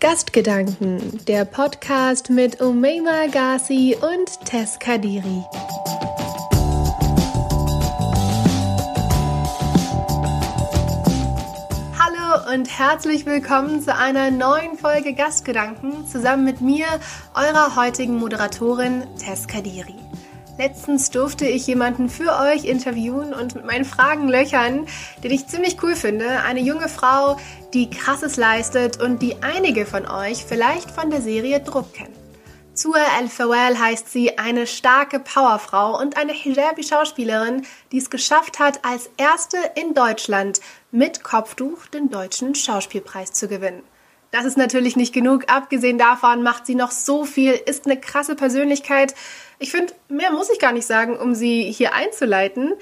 Gastgedanken, der Podcast mit Umeima Ghazi und Tess Kadiri. Hallo und herzlich willkommen zu einer neuen Folge Gastgedanken zusammen mit mir, eurer heutigen Moderatorin Tess Kadiri. Letztens durfte ich jemanden für euch interviewen und mit meinen Fragen löchern, den ich ziemlich cool finde. Eine junge Frau, die krasses leistet und die einige von euch vielleicht von der Serie Druck kennen. Zua El Fawel heißt sie, eine starke Powerfrau und eine Hijabi-Schauspielerin, die es geschafft hat, als erste in Deutschland mit Kopftuch den deutschen Schauspielpreis zu gewinnen. Das ist natürlich nicht genug. Abgesehen davon macht sie noch so viel, ist eine krasse Persönlichkeit. Ich finde, mehr muss ich gar nicht sagen, um sie hier einzuleiten.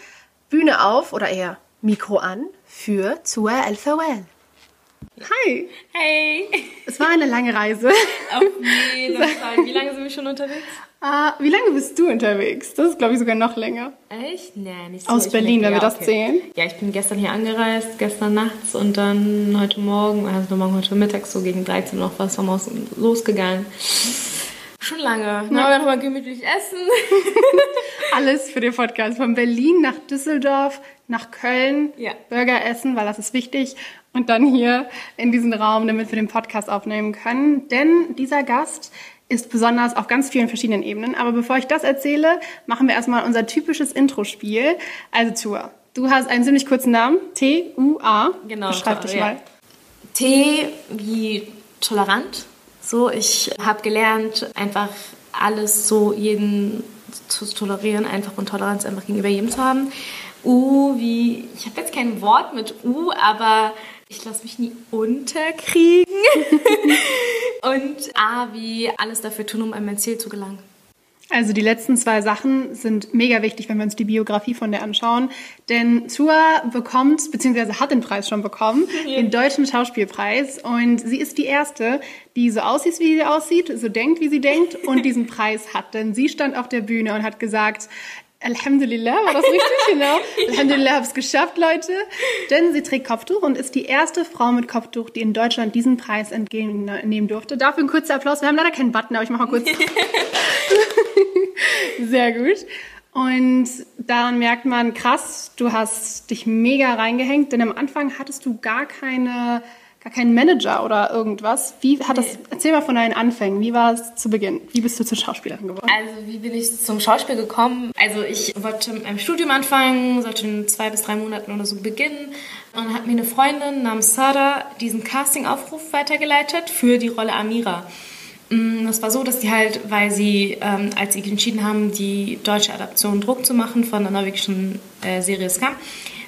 Bühne auf oder eher Mikro an für Zua El Fawel. Hi. Hey. Es war eine lange Reise. Auf jeden Fall. Wie lange sind wir schon unterwegs? Uh, wie lange bist du unterwegs? Das ist, glaube ich, sogar noch länger. Echt? Nee, nicht so. Aus ich Berlin, wenn wir das okay. zählen. Ja, ich bin gestern hier angereist, gestern nachts und dann heute Morgen, also morgen heute Mittag so gegen 13 noch was vom Haus losgegangen. Schon lange. Ne? Ja. Nochmal gemütlich essen. Alles für den Podcast. Von Berlin nach Düsseldorf, nach Köln. Ja. Burger essen, weil das ist wichtig. Und dann hier in diesen Raum, damit wir den Podcast aufnehmen können. Denn dieser Gast ist besonders auf ganz vielen verschiedenen Ebenen. Aber bevor ich das erzähle, machen wir erstmal unser typisches Intro-Spiel. Also Tour. Du hast einen ziemlich kurzen Namen. T-U-A. Genau. Beschreib dich ja. mal. T wie tolerant. So, ich habe gelernt, einfach alles so jeden zu tolerieren, einfach und Toleranz einfach gegenüber jedem zu haben. U wie, ich habe jetzt kein Wort mit U, aber ich lasse mich nie unterkriegen. und A wie alles dafür tun, um an mein Ziel zu gelangen. Also die letzten zwei Sachen sind mega wichtig, wenn wir uns die Biografie von der anschauen. Denn Tua bekommt, beziehungsweise hat den Preis schon bekommen, ja. den Deutschen Schauspielpreis. Und sie ist die Erste, die so aussieht, wie sie aussieht, so denkt, wie sie denkt und diesen Preis hat. Denn sie stand auf der Bühne und hat gesagt, Alhamdulillah, war das richtig? genau. Alhamdulillah, hab's geschafft, Leute. Denn sie trägt Kopftuch und ist die erste Frau mit Kopftuch, die in Deutschland diesen Preis entgegennehmen durfte. Dafür ein kurzer Applaus. Wir haben leider keinen Button, aber ich mache mal kurz. Sehr gut. Und daran merkt man, krass, du hast dich mega reingehängt, denn am Anfang hattest du gar keine, gar keinen Manager oder irgendwas. Wie hat das, erzähl mal von deinen Anfängen. Wie war es zu Beginn? Wie bist du zur Schauspielerin geworden? Also, wie bin ich zum Schauspiel gekommen? Also, ich wollte mit einem Studium anfangen, sollte in zwei bis drei Monaten oder so beginnen. Und dann hat mir eine Freundin namens Sada diesen Casting-Aufruf weitergeleitet für die Rolle Amira. Das war so, dass die halt, weil sie, ähm, als sie entschieden haben, die deutsche Adaption Druck zu machen von der norwegischen äh, Serie Scam,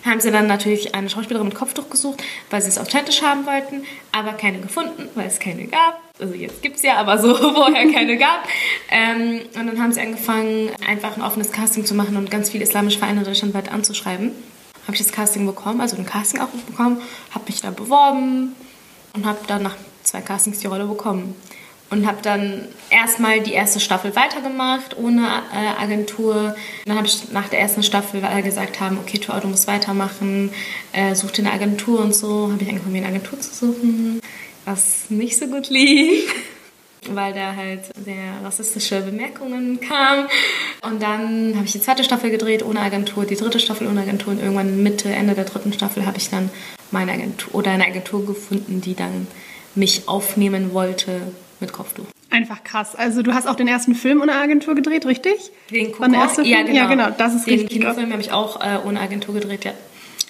haben sie dann natürlich eine Schauspielerin mit Kopftuch gesucht, weil sie es authentisch haben wollten, aber keine gefunden, weil es keine gab. Also jetzt gibt es ja, aber so vorher keine gab. Ähm, und dann haben sie angefangen, einfach ein offenes Casting zu machen und ganz viele islamische Vereine deutschlandweit anzuschreiben. Habe ich das Casting bekommen, also ein Casting-Aufruf bekommen, habe mich da beworben und habe dann nach zwei Castings die Rolle bekommen und habe dann erstmal die erste Staffel weitergemacht ohne äh, Agentur. Dann habe ich nach der ersten Staffel, weil alle gesagt haben, okay, Tor, du musst weitermachen, äh, such dir eine Agentur und so, habe ich angefangen, mir eine Agentur zu suchen, was nicht so gut lief, weil da halt sehr rassistische Bemerkungen kamen. Und dann habe ich die zweite Staffel gedreht ohne Agentur, die dritte Staffel ohne Agentur und irgendwann Mitte, Ende der dritten Staffel habe ich dann meine Agentur oder eine Agentur gefunden, die dann mich aufnehmen wollte mit Kopftuch. Einfach krass. Also du hast auch den ersten Film ohne Agentur gedreht, richtig? Den Kokon? Ja, genau. ja, genau. Das ist den richtig. Den Kinofilm habe ich auch äh, ohne Agentur gedreht, ja.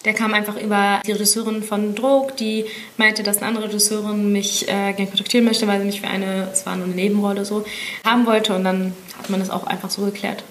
Der kam einfach über die Regisseurin von Drog, die meinte, dass eine andere Regisseurin mich äh, gerne kontaktieren möchte, weil sie mich für eine, es war nur eine Nebenrolle so, haben wollte und dann hat man das auch einfach so geklärt.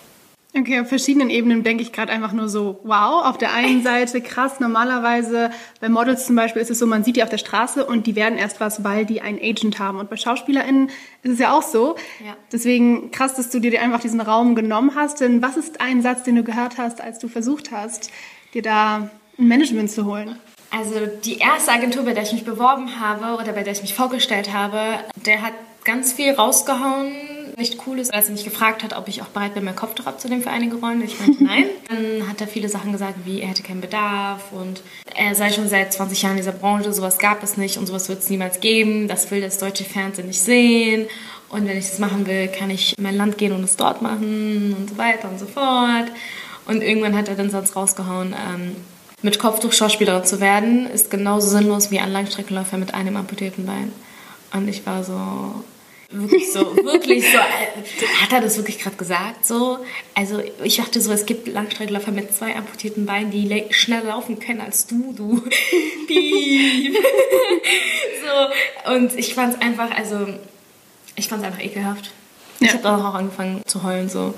Okay, auf verschiedenen Ebenen denke ich gerade einfach nur so, wow, auf der einen Seite krass, normalerweise bei Models zum Beispiel ist es so, man sieht die auf der Straße und die werden erst was, weil die einen Agent haben. Und bei SchauspielerInnen ist es ja auch so. Ja. Deswegen krass, dass du dir einfach diesen Raum genommen hast. Denn was ist ein Satz, den du gehört hast, als du versucht hast, dir da ein Management zu holen? Also die erste Agentur, bei der ich mich beworben habe oder bei der ich mich vorgestellt habe, der hat ganz viel rausgehauen nicht cool ist, als er mich gefragt hat, ob ich auch bereit bin, meinen Kopftuch abzunehmen für einige Rollen. Ich meinte nein. Dann hat er viele Sachen gesagt, wie er hätte keinen Bedarf und er sei schon seit 20 Jahren in dieser Branche, sowas gab es nicht und sowas wird es niemals geben. Das will das deutsche Fernsehen nicht sehen. Und wenn ich das machen will, kann ich in mein Land gehen und es dort machen und so weiter und so fort. Und irgendwann hat er dann sonst rausgehauen, ähm, mit Kopftuch Schauspielerin zu werden, ist genauso sinnlos wie ein Langstreckenläufer mit einem amputierten Bein. Und ich war so, wirklich so, wirklich so, äh, hat er das wirklich gerade gesagt? So, also ich dachte so, es gibt Langstreckenläufer mit zwei amputierten Beinen, die schneller laufen können als du, du. Piep. so, und ich fand es einfach, also ich fand es einfach ekelhaft. Ja. Ich habe dann auch angefangen zu heulen, so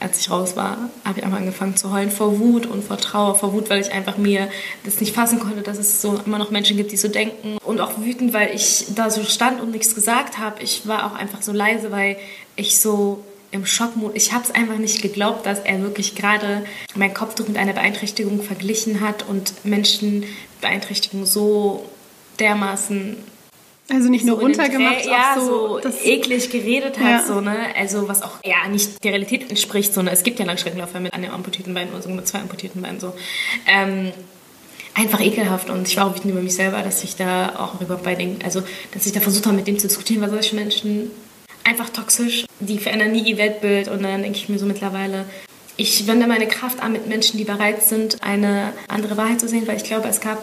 als ich raus war, habe ich einfach angefangen zu heulen vor Wut und vor Trauer. Vor Wut, weil ich einfach mir das nicht fassen konnte, dass es so immer noch Menschen gibt, die so denken. Und auch wütend, weil ich da so stand und nichts gesagt habe. Ich war auch einfach so leise, weil ich so im Schockmodus, ich habe es einfach nicht geglaubt, dass er wirklich gerade mein Kopftuch mit einer Beeinträchtigung verglichen hat und Menschen Beeinträchtigung so dermaßen also nicht nur runtergemacht, ja, so, so eklig geredet hat, ja. so, ne? Also was auch ja nicht der Realität entspricht, so, ne? Es gibt ja Langstreckenläufer mit einem amputierten Bein oder so mit zwei amputierten Beinen, so. Ähm, einfach ekelhaft und ich war auch wütend über mich selber, dass ich da auch überhaupt bei den, also dass ich da versucht habe, mit dem zu diskutieren, weil solche Menschen einfach toxisch, die verändern nie ihr Weltbild und dann denke ich mir so mittlerweile, ich wende meine Kraft an mit Menschen, die bereit sind, eine andere Wahrheit zu sehen, weil ich glaube, es gab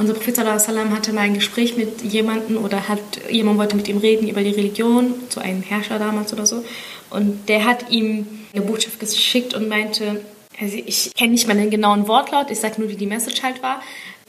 unser Prophet sallam hatte mal ein Gespräch mit jemandem oder hat jemand wollte mit ihm reden über die Religion, zu einem Herrscher damals oder so. Und der hat ihm eine Botschaft geschickt und meinte, also ich kenne nicht mal den genauen Wortlaut, ich sage nur, wie die Message halt war.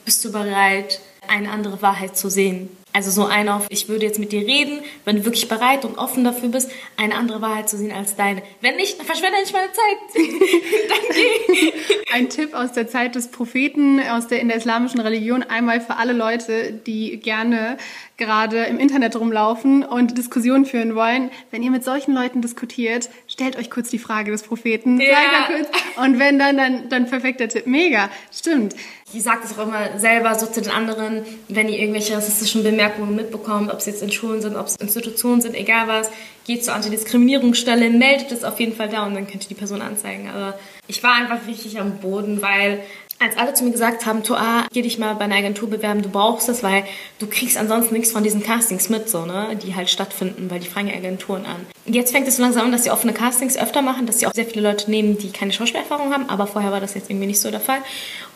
Bist du bereit, eine andere Wahrheit zu sehen? Also so ein auf, ich würde jetzt mit dir reden, wenn du wirklich bereit und offen dafür bist, eine andere Wahrheit zu sehen als deine. Wenn nicht, dann verschwende nicht meine Zeit. dann geh. Ein Tipp aus der Zeit des Propheten, aus der in der islamischen Religion, einmal für alle Leute, die gerne gerade im Internet rumlaufen und Diskussionen führen wollen. Wenn ihr mit solchen Leuten diskutiert, stellt euch kurz die Frage des Propheten. Ja. Kurz, und wenn dann, dann, dann perfekter Tipp. Mega. Stimmt. Ich sage das auch immer selber so zu den anderen, wenn ihr irgendwelche rassistischen Bemerkungen mitbekommt, ob es jetzt in Schulen sind, ob es Institutionen sind, egal was, geht zur Antidiskriminierungsstelle, meldet es auf jeden Fall da und dann könnt ihr die Person anzeigen. Aber ich war einfach richtig am Boden, weil als alle zu mir gesagt haben, Toa, geh dich mal bei einer Agentur bewerben, du brauchst es, weil du kriegst ansonsten nichts von diesen Castings mit, so, ne, die halt stattfinden, weil die fragen ja Agenturen an. Jetzt fängt es so langsam an, dass sie offene Castings öfter machen, dass sie auch sehr viele Leute nehmen, die keine Schauspielerfahrung haben, aber vorher war das jetzt irgendwie nicht so der Fall.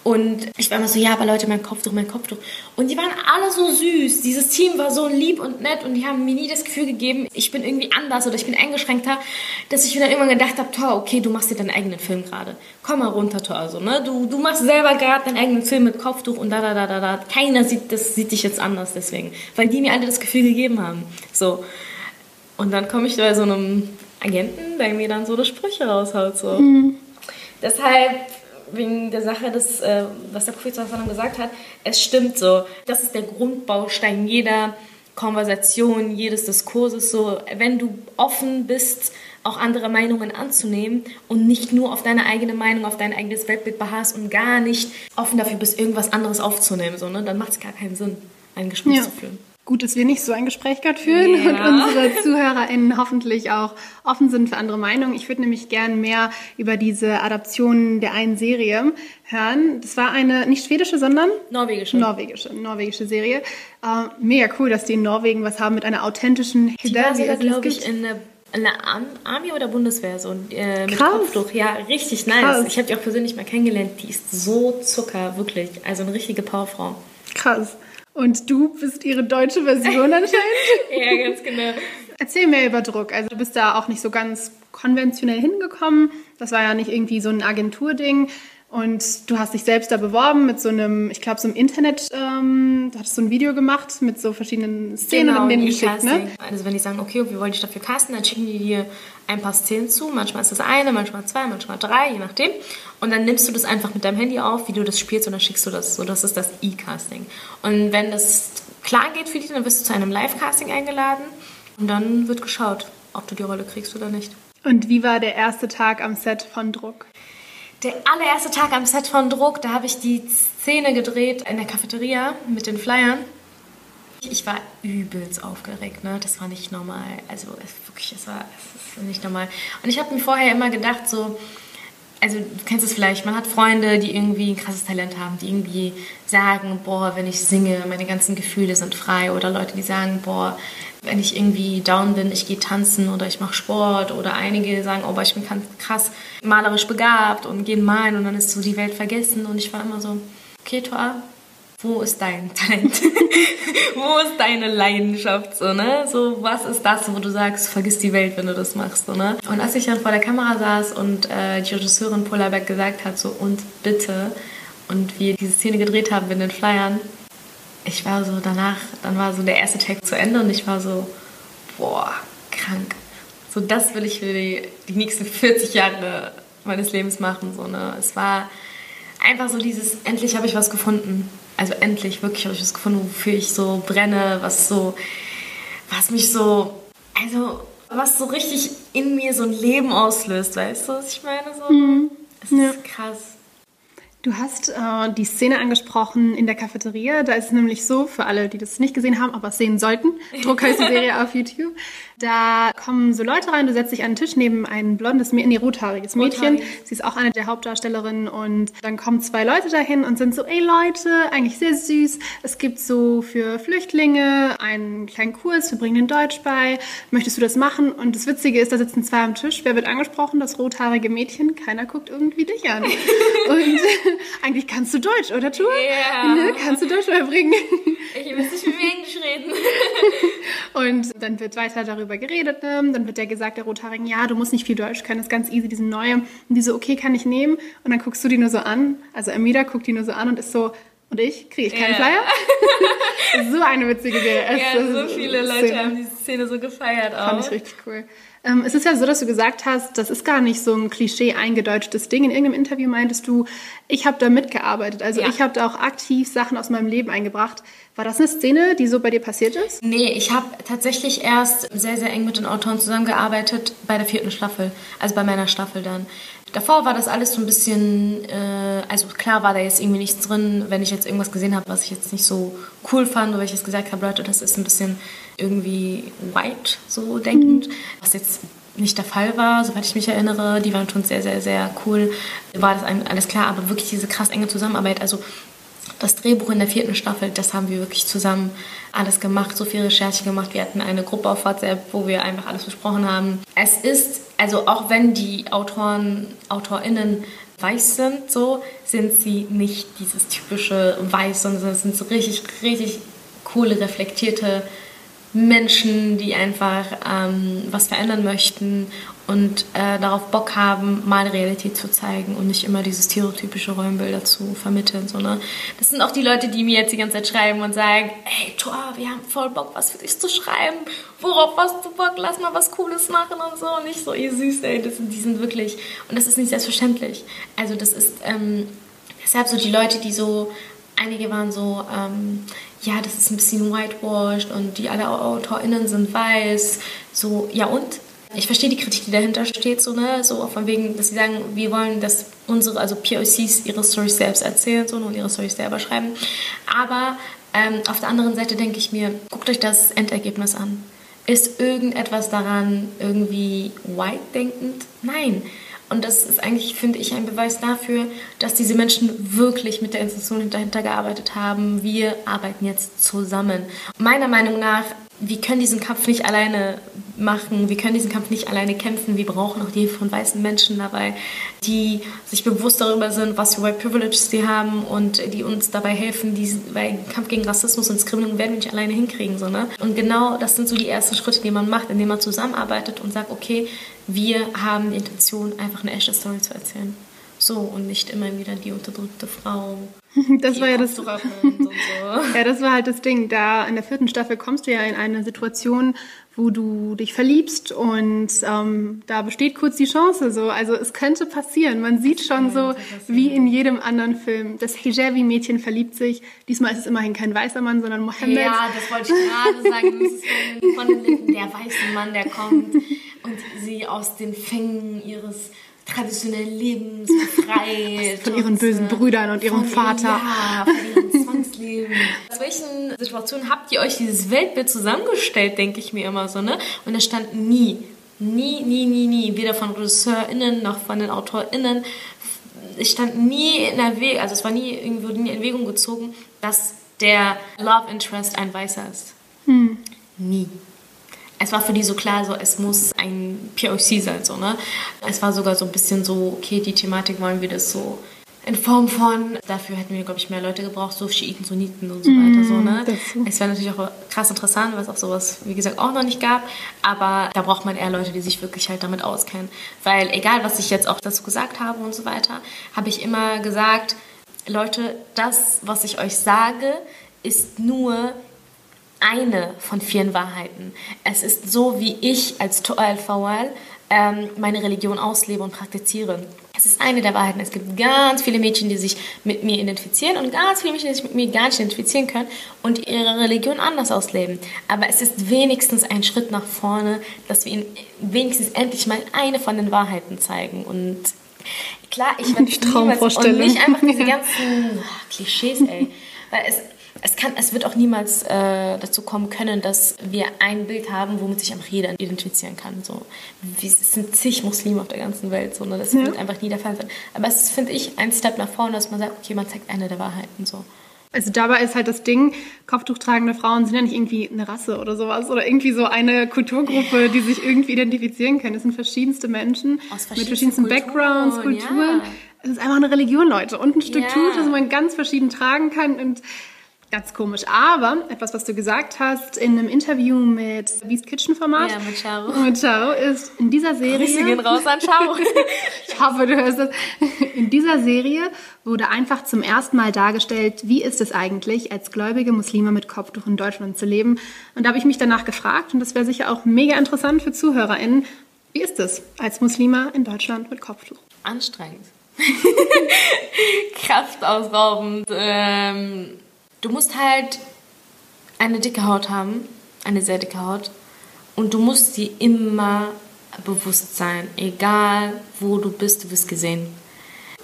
Und ich war immer so, ja, aber Leute, mein Kopftuch, mein Kopftuch. Und die waren alle so süß. Dieses Team war so lieb und nett und die haben mir nie das Gefühl gegeben, ich bin irgendwie anders oder ich bin eingeschränkter, dass ich mir dann irgendwann gedacht habe, Tor, okay, du machst dir deinen eigenen Film gerade. Komm mal runter, Tor, also, ne? Du, du machst selber gerade deinen eigenen Film mit Kopftuch und da, da, da, da, da. Keiner sieht, das sieht dich jetzt anders deswegen. Weil die mir alle das Gefühl gegeben haben. So. Und dann komme ich bei so einem Agenten, der mir dann so eine Sprüche raushaut, so. Mhm. Deshalb wegen der Sache, des, äh, was der Prophet gesagt hat, es stimmt so. Das ist der Grundbaustein jeder Konversation, jedes Diskurses so. Wenn du offen bist, auch andere Meinungen anzunehmen und nicht nur auf deine eigene Meinung, auf dein eigenes Weltbild beharrst und gar nicht offen dafür bist, irgendwas anderes aufzunehmen, so, ne? dann macht es gar keinen Sinn, ein Gespräch ja. zu führen. Gut, dass wir nicht so ein Gespräch gerade führen ja. und unsere ZuhörerInnen hoffentlich auch offen sind für andere Meinungen. Ich würde nämlich gern mehr über diese Adaption der einen Serie hören. Das war eine nicht schwedische, sondern norwegische. Norwegische, norwegische Serie. Äh, mega cool, dass die in Norwegen was haben mit einer authentischen Die war sogar, glaube ich, in der in der Army oder Bundeswehr so äh, mit Krass. Kopftuch. Ja, richtig nice. Krass. Ich habe die auch persönlich mal kennengelernt. Die ist so Zucker, wirklich. Also eine richtige Powerfrau. Krass. Und du bist ihre deutsche Version anscheinend? ja, ganz genau. Erzähl mir über Druck. Also du bist da auch nicht so ganz konventionell hingekommen. Das war ja nicht irgendwie so ein Agenturding. Und du hast dich selbst da beworben mit so einem, ich glaube, so einem Internet, ähm, du hattest so ein Video gemacht mit so verschiedenen Szenen genau, und denen geschickt, ne? Also wenn die sagen, okay, wir wollen dich dafür casten, dann schicken die dir ein paar Szenen zu. Manchmal ist das eine, manchmal zwei, manchmal drei, je nachdem. Und dann nimmst du das einfach mit deinem Handy auf, wie du das spielst und dann schickst du das. So, das ist das E-Casting. Und wenn das klar geht für dich, dann wirst du zu einem Live-Casting eingeladen und dann wird geschaut, ob du die Rolle kriegst oder nicht. Und wie war der erste Tag am Set von Druck? Der allererste Tag am Set von Druck, da habe ich die Szene gedreht in der Cafeteria mit den Flyern. Ich war übelst aufgeregt, ne? Das war nicht normal. Also es, wirklich, es war es nicht normal. Und ich habe mir vorher immer gedacht, so, also du kennst es vielleicht, man hat Freunde, die irgendwie ein krasses Talent haben, die irgendwie sagen, boah, wenn ich singe, meine ganzen Gefühle sind frei. Oder Leute, die sagen, boah, wenn ich irgendwie down bin, ich gehe tanzen oder ich mache Sport. Oder einige sagen, oh, ich bin krass malerisch begabt und gehen malen und dann ist so die Welt vergessen. Und ich war immer so, okay, Toa, wo ist dein Talent? wo ist deine Leidenschaft? So, ne? so, was ist das, wo du sagst, vergiss die Welt, wenn du das machst? So, ne? Und als ich dann vor der Kamera saß und äh, die Regisseurin Polarberg gesagt hat, so, und bitte, und wir diese Szene gedreht haben in den Flyern, ich war so danach, dann war so der erste Tag zu Ende und ich war so, boah, krank. So, das will ich für die, die nächsten 40 Jahre meines Lebens machen. So, ne? Es war einfach so dieses, endlich habe ich was gefunden also endlich wirklich habe ich was gefunden, wofür ich so brenne, was so, was mich so, also was so richtig in mir so ein Leben auslöst, weißt du, was ich meine? So, mhm. Ist ja. krass. Du hast äh, die Szene angesprochen in der Cafeteria. Da ist es nämlich so, für alle, die das nicht gesehen haben, aber es sehen sollten, Druckhäuser Serie auf YouTube. Da kommen so Leute rein, du setzt dich an den Tisch neben ein blondes, nee, rothaariges Mädchen. Rothaarig. Sie ist auch eine der Hauptdarstellerinnen und dann kommen zwei Leute dahin und sind so, ey Leute, eigentlich sehr süß. Es gibt so für Flüchtlinge einen kleinen Kurs, wir bringen den Deutsch bei. Möchtest du das machen? Und das Witzige ist, da sitzen zwei am Tisch. Wer wird angesprochen? Das rothaarige Mädchen. Keiner guckt irgendwie dich an. und eigentlich kannst du Deutsch, oder Tour? Ja. Ne? Kannst du Deutsch überbringen? Ich muss nicht mit mir Englisch reden. Und dann wird weiter darüber geredet. Ne? Dann wird der gesagt, der Rothaarigen, ja, du musst nicht viel Deutsch können, das ist ganz easy, diesen neue. Und die so, okay, kann ich nehmen? Und dann guckst du die nur so an. Also Amida guckt die nur so an und ist so, und ich? Kriege ich keinen yeah. Flyer? so eine witzige Serie. Ja, so viele Leute Szene. haben diese Szene so gefeiert auch. Fand ich richtig cool. Ähm, es ist ja so, dass du gesagt hast, das ist gar nicht so ein Klischee eingedeutschtes Ding. In irgendeinem Interview meintest du, ich habe da mitgearbeitet. Also ja. ich habe da auch aktiv Sachen aus meinem Leben eingebracht. War das eine Szene, die so bei dir passiert ist? Nee, ich habe tatsächlich erst sehr, sehr eng mit den Autoren zusammengearbeitet bei der vierten Staffel. Also bei meiner Staffel dann. Davor war das alles so ein bisschen, äh, also klar war da jetzt irgendwie nichts drin, wenn ich jetzt irgendwas gesehen habe, was ich jetzt nicht so cool fand, oder ich jetzt gesagt habe, Leute, das ist ein bisschen irgendwie white, so denkend, mhm. was jetzt nicht der Fall war, soweit ich mich erinnere. Die waren schon sehr, sehr, sehr cool. War das alles klar, aber wirklich diese krass enge Zusammenarbeit. Also das Drehbuch in der vierten Staffel, das haben wir wirklich zusammen alles gemacht, so viel Recherche gemacht. Wir hatten eine Gruppe auf WhatsApp, wo wir einfach alles besprochen haben. Es ist, also auch wenn die Autoren, AutorInnen weiß sind, so, sind sie nicht dieses typische Weiß, sondern es sind so richtig, richtig coole, reflektierte Menschen, die einfach ähm, was verändern möchten und äh, darauf Bock haben, mal Realität zu zeigen und nicht immer diese stereotypische Rollenbilder zu vermitteln. So, ne? Das sind auch die Leute, die mir jetzt die ganze Zeit schreiben und sagen, hey Tor, wir haben voll Bock, was für dich zu schreiben. Worauf hast du Bock? Lass mal was Cooles machen und so. Und nicht so, ihr süß, ey, das, die sind wirklich... Und das ist nicht selbstverständlich. Also das ist... Ähm, deshalb so die Leute, die so... Einige waren so... Ähm, ja, das ist ein bisschen whitewashed und die alle AutorInnen sind weiß. So, ja und? Ich verstehe die Kritik, die dahinter steht, so, ne, so von wegen, dass sie sagen, wir wollen, dass unsere, also POCs ihre Storys selbst erzählen so, und ihre Storys selber schreiben. Aber ähm, auf der anderen Seite denke ich mir, guckt euch das Endergebnis an. Ist irgendetwas daran irgendwie white denkend? Nein. Und das ist eigentlich, finde ich, ein Beweis dafür, dass diese Menschen wirklich mit der Institution dahinter gearbeitet haben. Wir arbeiten jetzt zusammen. Meiner Meinung nach, wir können diesen Kampf nicht alleine machen, wir können diesen Kampf nicht alleine kämpfen. Wir brauchen auch die von weißen Menschen dabei, die sich bewusst darüber sind, was für White Privilege sie haben und die uns dabei helfen, diesen weil Kampf gegen Rassismus und Diskriminierung werden wir nicht alleine hinkriegen. So, ne? Und genau das sind so die ersten Schritte, die man macht, indem man zusammenarbeitet und sagt, okay, wir haben die Intention, einfach eine echte Story zu erzählen. So, und nicht immer wieder die unterdrückte Frau. Das war ja das. So. ja, das war halt das Ding. Da in der vierten Staffel kommst du ja in eine Situation, wo du dich verliebst und ähm, da besteht kurz die Chance so. Also es könnte passieren. Man sieht schon so wie in jedem anderen Film. Das Hijabi-Mädchen verliebt sich. Diesmal ist es immerhin kein weißer Mann, sondern Mohammed. Ja, das wollte ich gerade sagen. Das ist von der weiße Mann, der kommt und sie aus den Fängen ihres traditionellen Lebens befreit. von ihren bösen Brüdern und ihrem Vater. Ja, von ihrem Das war welchen Situationen habt ihr euch dieses Weltbild zusammengestellt, denke ich mir immer so, ne? Und es stand nie, nie, nie, nie, nie, weder von RegisseurInnen noch von den AutorInnen, es stand nie in Erwägung, also es war nie irgendwo nie in Erwägung gezogen, dass der Love Interest ein Weißer ist. Hm. Nie. Es war für die so klar, so es muss ein POC sein, so, ne? Es war sogar so ein bisschen so, okay, die Thematik wollen wir das so in Form von, dafür hätten wir, glaube ich, mehr Leute gebraucht, so Schiiten, Sunniten und so weiter. So, ne? Mm, es wäre natürlich auch krass interessant, weil es auch sowas, wie gesagt, auch noch nicht gab. Aber da braucht man eher Leute, die sich wirklich halt damit auskennen. Weil egal, was ich jetzt auch dazu gesagt habe und so weiter, habe ich immer gesagt, Leute, das, was ich euch sage, ist nur eine von vielen Wahrheiten. Es ist so, wie ich als Toal Fawal ähm, meine Religion auslebe und praktiziere. Es ist eine der Wahrheiten. Es gibt ganz viele Mädchen, die sich mit mir identifizieren und ganz viele Mädchen, die sich mit mir gar nicht identifizieren können und ihre Religion anders ausleben. Aber es ist wenigstens ein Schritt nach vorne, dass wir ihnen wenigstens endlich mal eine von den Wahrheiten zeigen. Und klar, ich werde niemals und nicht einfach diese ganzen ach, Klischees, ey. Weil es es, kann, es wird auch niemals äh, dazu kommen können, dass wir ein Bild haben, womit sich einfach jeder identifizieren kann. So. Es sind zig Muslime auf der ganzen Welt, so, ne? das ja. wird einfach nie der Fall sein. Aber es ist, finde ich, ein Step nach vorne, dass man sagt, okay, man zeigt eine der Wahrheiten. So. Also dabei ist halt das Ding, Kopftuchtragende Frauen sind ja nicht irgendwie eine Rasse oder sowas oder irgendwie so eine Kulturgruppe, die sich irgendwie identifizieren können. Es sind verschiedenste Menschen verschiedensten mit verschiedensten Kulturen, Backgrounds, Kulturen. Ja. Es ist einfach eine Religion, Leute. Und ein Stück ja. Tuch, das man ganz verschieden tragen kann und Ganz komisch. Aber etwas, was du gesagt hast in einem Interview mit Beast Kitchen Format. Ja, mit Charo. Mit Charo ist in dieser Serie. Grüße gehen raus an Charo. ich hoffe, du hörst das. In dieser Serie wurde einfach zum ersten Mal dargestellt, wie ist es eigentlich, als gläubige Muslime mit Kopftuch in Deutschland zu leben. Und da habe ich mich danach gefragt, und das wäre sicher auch mega interessant für ZuhörerInnen, wie ist es als Muslima in Deutschland mit Kopftuch? Anstrengend. Kraftausraubend. Ähm Du musst halt eine dicke Haut haben, eine sehr dicke Haut. Und du musst dir immer bewusst sein, egal wo du bist, du wirst gesehen.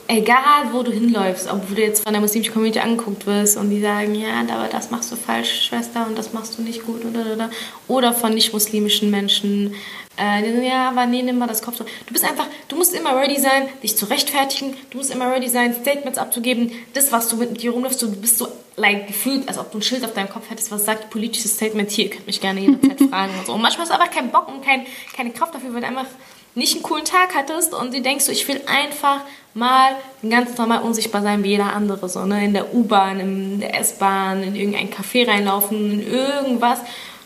Egal wo du hinläufst, ob du jetzt von der muslimischen Community angeguckt wirst und die sagen, ja, aber das machst du falsch, Schwester, und das machst du nicht gut, oder, oder, oder von nicht-muslimischen Menschen, äh, die sagen, ja, aber nee, nimm mal das Kopftuch. Du bist einfach, du musst immer ready sein, dich zu rechtfertigen, du musst immer ready sein, Statements abzugeben, das, was du mit dir rumläufst, du bist so like, gefühlt, als ob du ein Schild auf deinem Kopf hättest, was sagt politisches Statement hier, ihr könnt mich gerne jederzeit fragen und so. Und manchmal hast du einfach keinen Bock und kein, keine Kraft dafür, weil du einfach nicht einen coolen Tag hattest und du denkst so, ich will einfach mal ganz normal unsichtbar sein wie jeder andere, so, ne? In der U-Bahn, in der S-Bahn, in irgendein Café reinlaufen, in irgendwas,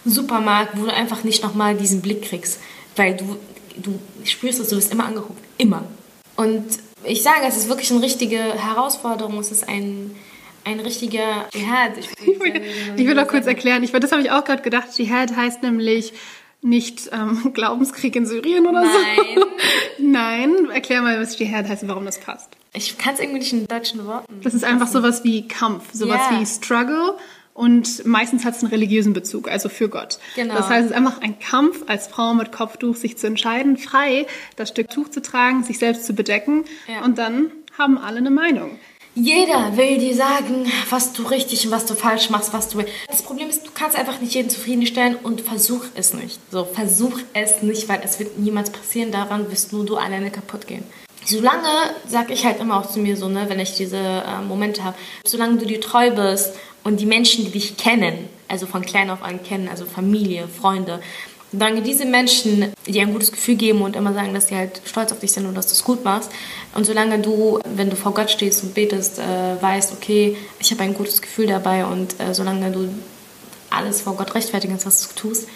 Supermarkt, wo du einfach nicht nochmal diesen Blick kriegst, weil du, du spürst es, du wirst immer angeguckt, immer. Und ich sage, es ist wirklich eine richtige Herausforderung, es ist ein, ein richtiger Dschihad. Ich, ich will, ich kurz erklären, ich, das habe ich auch gerade gedacht, Dschihad heißt nämlich nicht ähm, Glaubenskrieg in Syrien oder Nein. so. Nein. Erklär mal, was Dschihad heißt und warum das passt. Ich kann es irgendwie nicht in deutschen Worten. Das ist einfach sowas wie Kampf, sowas yeah. wie Struggle und meistens hat es einen religiösen Bezug, also für Gott. Genau. Das heißt, es ist einfach ein Kampf als Frau mit Kopftuch, sich zu entscheiden, frei das Stück Tuch zu tragen, sich selbst zu bedecken ja. und dann haben alle eine Meinung. Jeder will dir sagen, was du richtig und was du falsch machst, was du willst. Das Problem ist, du kannst einfach nicht jeden zufriedenstellen und versuch es nicht. So, versuch es nicht, weil es wird niemals passieren. Daran wirst nur du alleine kaputt gehen. Solange, sag ich halt immer auch zu mir so, ne, wenn ich diese äh, Momente habe, solange du dir treu bist und die Menschen, die dich kennen, also von klein auf an kennen, also Familie, Freunde, Solange diese Menschen dir ein gutes Gefühl geben und immer sagen, dass sie halt stolz auf dich sind und dass du es gut machst. Und solange du, wenn du vor Gott stehst und betest, äh, weißt, okay, ich habe ein gutes Gefühl dabei und äh, solange du alles vor Gott rechtfertigen kannst, was du tust,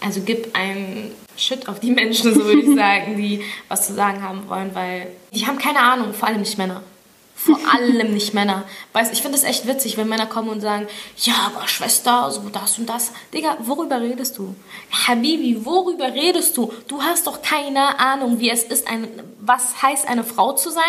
also gib ein Shit auf die Menschen, so würde ich sagen, die was zu sagen haben wollen, weil die haben keine Ahnung, vor allem nicht Männer. Vor allem nicht Männer. Weißt, ich finde es echt witzig, wenn Männer kommen und sagen, ja, aber Schwester, so das und das. Digga, worüber redest du? Habibi, worüber redest du? Du hast doch keine Ahnung, wie es ist, ein, was heißt eine Frau zu sein,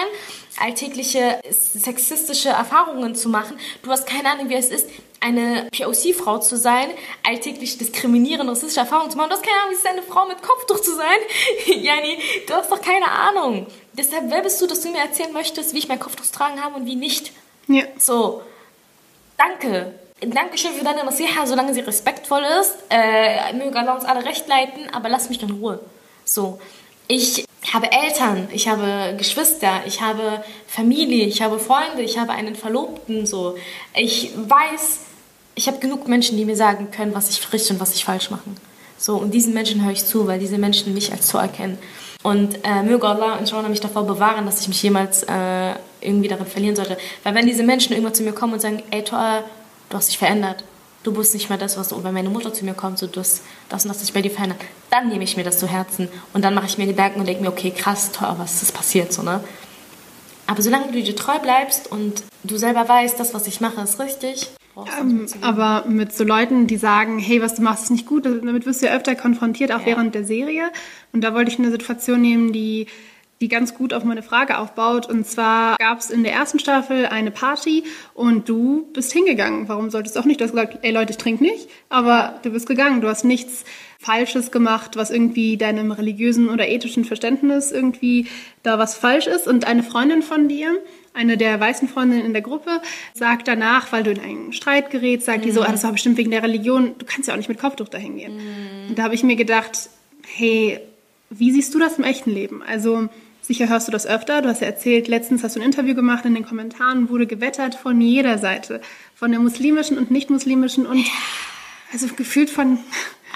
alltägliche sexistische Erfahrungen zu machen. Du hast keine Ahnung, wie es ist, eine POC-Frau zu sein, alltäglich diskriminierende rassistische Erfahrungen zu machen. Du hast keine Ahnung, wie es ist, eine Frau mit Kopftuch zu sein. Jani, du hast doch keine Ahnung. Deshalb, wer bist du, dass du mir erzählen möchtest, wie ich mein Kopftuch tragen habe und wie nicht? Ja. So, danke. Dankeschön für deine Nasiha, solange sie respektvoll ist. Äh, möge Allah uns alle recht leiten, aber lass mich in Ruhe. So. Ich habe Eltern, ich habe Geschwister, ich habe Familie, ich habe Freunde, ich habe einen Verlobten, so. Ich weiß, ich habe genug Menschen, die mir sagen können, was ich richtig und was ich falsch mache. So, und diesen Menschen höre ich zu, weil diese Menschen mich als so erkennen. Und äh, möge Allah inshallah mich davor bewahren, dass ich mich jemals äh, irgendwie darin verlieren sollte. Weil wenn diese Menschen irgendwann zu mir kommen und sagen, ey Toa, du hast dich verändert, du bist nicht mehr das, was du, und wenn meine Mutter zu mir kommt, so das, das und das sich bei dir verändert, dann nehme ich mir das zu Herzen und dann mache ich mir Gedanken und denke mir, okay, krass, Toa, was ist passiert, so, ne? Aber solange du dir treu bleibst und du selber weißt, das, was ich mache, ist richtig, ähm, aber mit so Leuten, die sagen, hey, was du machst, ist nicht gut, damit wirst du ja öfter konfrontiert, auch ja. während der Serie. Und da wollte ich eine Situation nehmen, die die ganz gut auf meine Frage aufbaut. Und zwar gab es in der ersten Staffel eine Party und du bist hingegangen. Warum solltest du auch nicht? Du hast gesagt, ey Leute, ich trinke nicht, aber du bist gegangen. Du hast nichts Falsches gemacht, was irgendwie deinem religiösen oder ethischen Verständnis irgendwie da was falsch ist. Und eine Freundin von dir, eine der weißen Freundinnen in der Gruppe sagt danach, weil du in einen Streit gerätst, sagt mhm. die so, ah, das war bestimmt wegen der Religion, du kannst ja auch nicht mit Kopftuch dahin gehen. Mhm. Und da habe ich mir gedacht, hey, wie siehst du das im echten Leben? Also sicher hörst du das öfter, du hast ja erzählt, letztens hast du ein Interview gemacht, in den Kommentaren wurde gewettert von jeder Seite, von der muslimischen und nicht muslimischen und also gefühlt von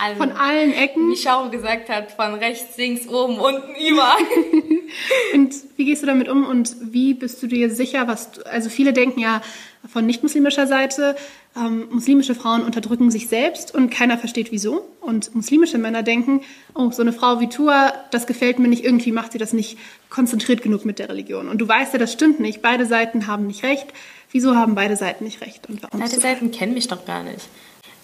also, von allen Ecken. Wie Schau gesagt hat, von rechts, links, oben, unten, überall. und wie gehst du damit um und wie bist du dir sicher, was, du, also viele denken ja von nicht-muslimischer Seite, ähm, muslimische Frauen unterdrücken sich selbst und keiner versteht wieso. Und muslimische Männer denken, oh, so eine Frau wie Tua, das gefällt mir nicht, irgendwie macht sie das nicht konzentriert genug mit der Religion. Und du weißt ja, das stimmt nicht. Beide Seiten haben nicht recht. Wieso haben beide Seiten nicht recht? Und warum beide Seiten kennen mich doch gar nicht.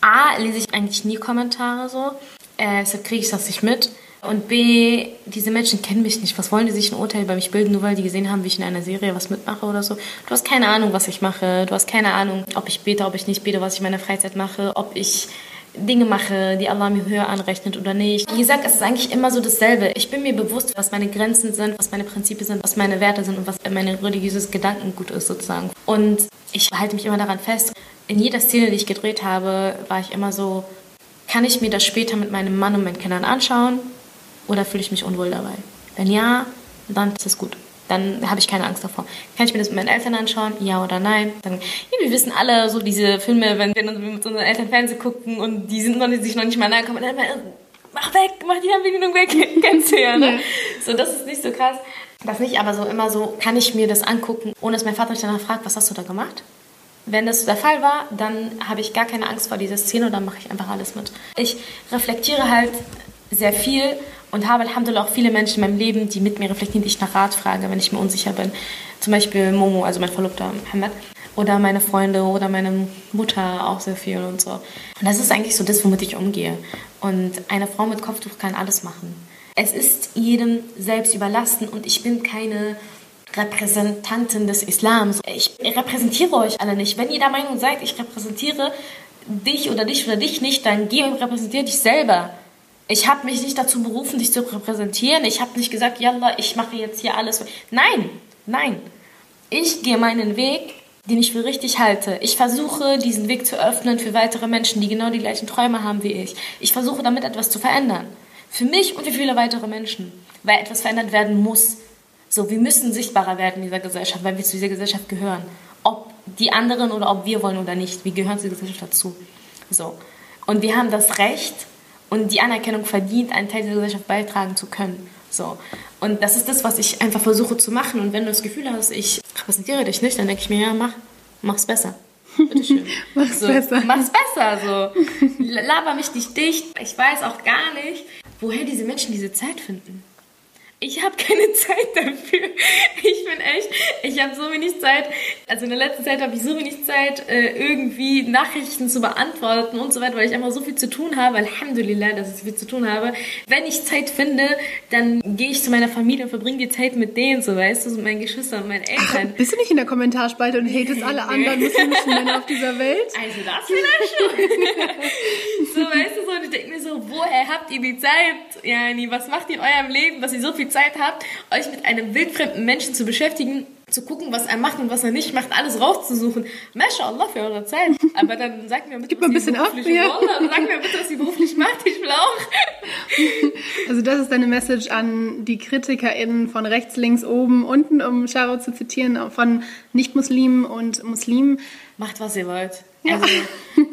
A, lese ich eigentlich nie Kommentare so, äh, deshalb kriege ich das nicht mit. Und B, diese Menschen kennen mich nicht. Was wollen die sich ein Urteil über mich bilden, nur weil die gesehen haben, wie ich in einer Serie was mitmache oder so? Du hast keine Ahnung, was ich mache. Du hast keine Ahnung, ob ich bete, ob ich nicht bete, was ich in meiner Freizeit mache, ob ich Dinge mache, die Allah mir höher anrechnet oder nicht. Wie gesagt, es ist eigentlich immer so dasselbe. Ich bin mir bewusst, was meine Grenzen sind, was meine Prinzipien sind, was meine Werte sind und was mein religiöses Gedankengut ist sozusagen. Und ich halte mich immer daran fest in jeder Szene, die ich gedreht habe, war ich immer so, kann ich mir das später mit meinem Mann und meinen Kindern anschauen oder fühle ich mich unwohl dabei? Wenn ja, dann ist es gut. Dann habe ich keine Angst davor. Kann ich mir das mit meinen Eltern anschauen? Ja oder nein? Dann, ja, wir wissen alle so diese Filme, wenn wir mit unseren Eltern Fernsehen gucken und die sind noch nicht, sich noch nicht mal nahe kommen, dann mach weg, mach die Anbindung weg, kennst du ja, ne? So, das ist nicht so krass. Das nicht, aber so immer so, kann ich mir das angucken, ohne dass mein Vater mich danach fragt, was hast du da gemacht? Wenn das der Fall war, dann habe ich gar keine Angst vor dieser Szene und dann mache ich einfach alles mit. Ich reflektiere halt sehr viel und habe Alhamdulillah auch viele Menschen in meinem Leben, die mit mir reflektieren, die ich nach Rat frage, wenn ich mir unsicher bin. Zum Beispiel Momo, also mein Verlobter Mohammed, oder meine Freunde oder meine Mutter auch sehr viel und so. Und das ist eigentlich so das, womit ich umgehe. Und eine Frau mit Kopftuch kann alles machen. Es ist jedem selbst überlassen und ich bin keine Repräsentanten des Islams. Ich repräsentiere euch alle nicht. Wenn ihr der Meinung seid, ich repräsentiere dich oder dich oder dich nicht, dann geh und repräsentiere dich selber. Ich habe mich nicht dazu berufen, dich zu repräsentieren. Ich habe nicht gesagt, Yallah, ich mache jetzt hier alles. Nein, nein. Ich gehe meinen Weg, den ich für richtig halte. Ich versuche, diesen Weg zu öffnen für weitere Menschen, die genau die gleichen Träume haben wie ich. Ich versuche damit etwas zu verändern. Für mich und für viele weitere Menschen. Weil etwas verändert werden muss. So, wir müssen sichtbarer werden in dieser Gesellschaft, weil wir zu dieser Gesellschaft gehören. Ob die anderen oder ob wir wollen oder nicht, wir gehören zu dieser Gesellschaft dazu. So. Und wir haben das Recht und die Anerkennung verdient, einen Teil dieser Gesellschaft beitragen zu können. So. Und das ist das, was ich einfach versuche zu machen. Und wenn du das Gefühl hast, ich repräsentiere dich nicht, dann denke ich mir, ja, mach, mach's besser. Bitteschön. mach's so, besser. Mach's besser, so. Laber mich nicht dicht. Ich weiß auch gar nicht, woher diese Menschen diese Zeit finden ich habe keine Zeit dafür. Ich bin echt, ich habe so wenig Zeit. Also in der letzten Zeit habe ich so wenig Zeit, äh, irgendwie Nachrichten zu beantworten und so weiter, weil ich einfach so viel zu tun habe. Alhamdulillah, dass ich so viel zu tun habe. Wenn ich Zeit finde, dann gehe ich zu meiner Familie und verbringe die Zeit mit denen, so weißt du, mit meinen Geschwistern und meinen Eltern. Ach, bist du nicht in der Kommentarspalte und hatest alle anderen muslimischen Männer auf dieser Welt? Also das vielleicht schon. so weißt so, woher habt ihr die Zeit? Yani, was macht ihr in eurem Leben, dass ihr so viel Zeit habt, euch mit einem wildfremden Menschen zu beschäftigen, zu gucken, was er macht und was er nicht macht, alles rauszusuchen. MashaAllah für eure Zeit. Aber dann sagt mir bitte, Gib mal ein bisschen ab, ja. Sag mir bitte, was ihr beruflich macht. Ich will auch. Also das ist deine Message an die KritikerInnen von rechts, links, oben, unten, um Sharo zu zitieren, von Nicht-Muslimen und Muslimen. Macht, was ihr wollt. Also,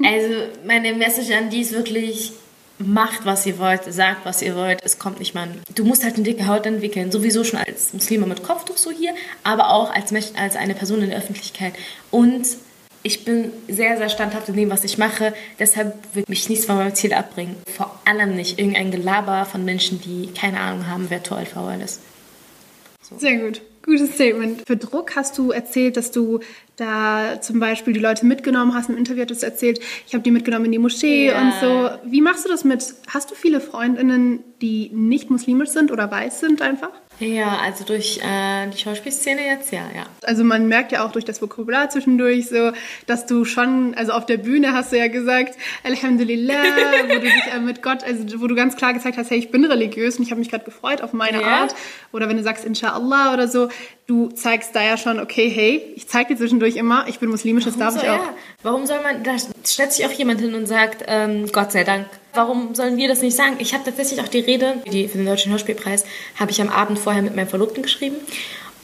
also meine Message an die ist wirklich, macht, was ihr wollt, sagt, was ihr wollt. Es kommt nicht mal. Du musst halt eine dicke Haut entwickeln. Sowieso schon als Muslime mit Kopftuch so hier, aber auch als, als eine Person in der Öffentlichkeit. Und ich bin sehr, sehr standhaft in dem, was ich mache. Deshalb wird mich nichts von meinem Ziel abbringen. Vor allem nicht irgendein Gelaber von Menschen, die keine Ahnung haben, wer Tor ist. So. Sehr gut. Gutes Statement. Für Druck hast du erzählt, dass du da zum Beispiel die Leute mitgenommen hast. Im Interview hattest du erzählt, ich habe die mitgenommen in die Moschee ja. und so. Wie machst du das mit? Hast du viele Freundinnen, die nicht muslimisch sind oder weiß sind einfach? Ja, also durch äh, die Schauspielszene jetzt, ja, ja. Also man merkt ja auch durch das Vokabular zwischendurch so, dass du schon, also auf der Bühne hast du ja gesagt, Alhamdulillah, wo du dich äh, mit Gott, also wo du ganz klar gezeigt hast, hey, ich bin religiös und ich habe mich gerade gefreut auf meine ja. Art. Oder wenn du sagst Inshallah oder so, du zeigst da ja schon, okay, hey, ich zeige dir zwischendurch immer, ich bin muslimisch, das darf so, ich auch. Ja. Warum soll man, da stellt sich auch jemand hin und sagt, ähm, Gott sei Dank, warum sollen wir das nicht sagen? Ich habe tatsächlich auch die Rede die, für den Deutschen Hörspielpreis, habe ich am Abend vorher mit meinem Verlobten geschrieben.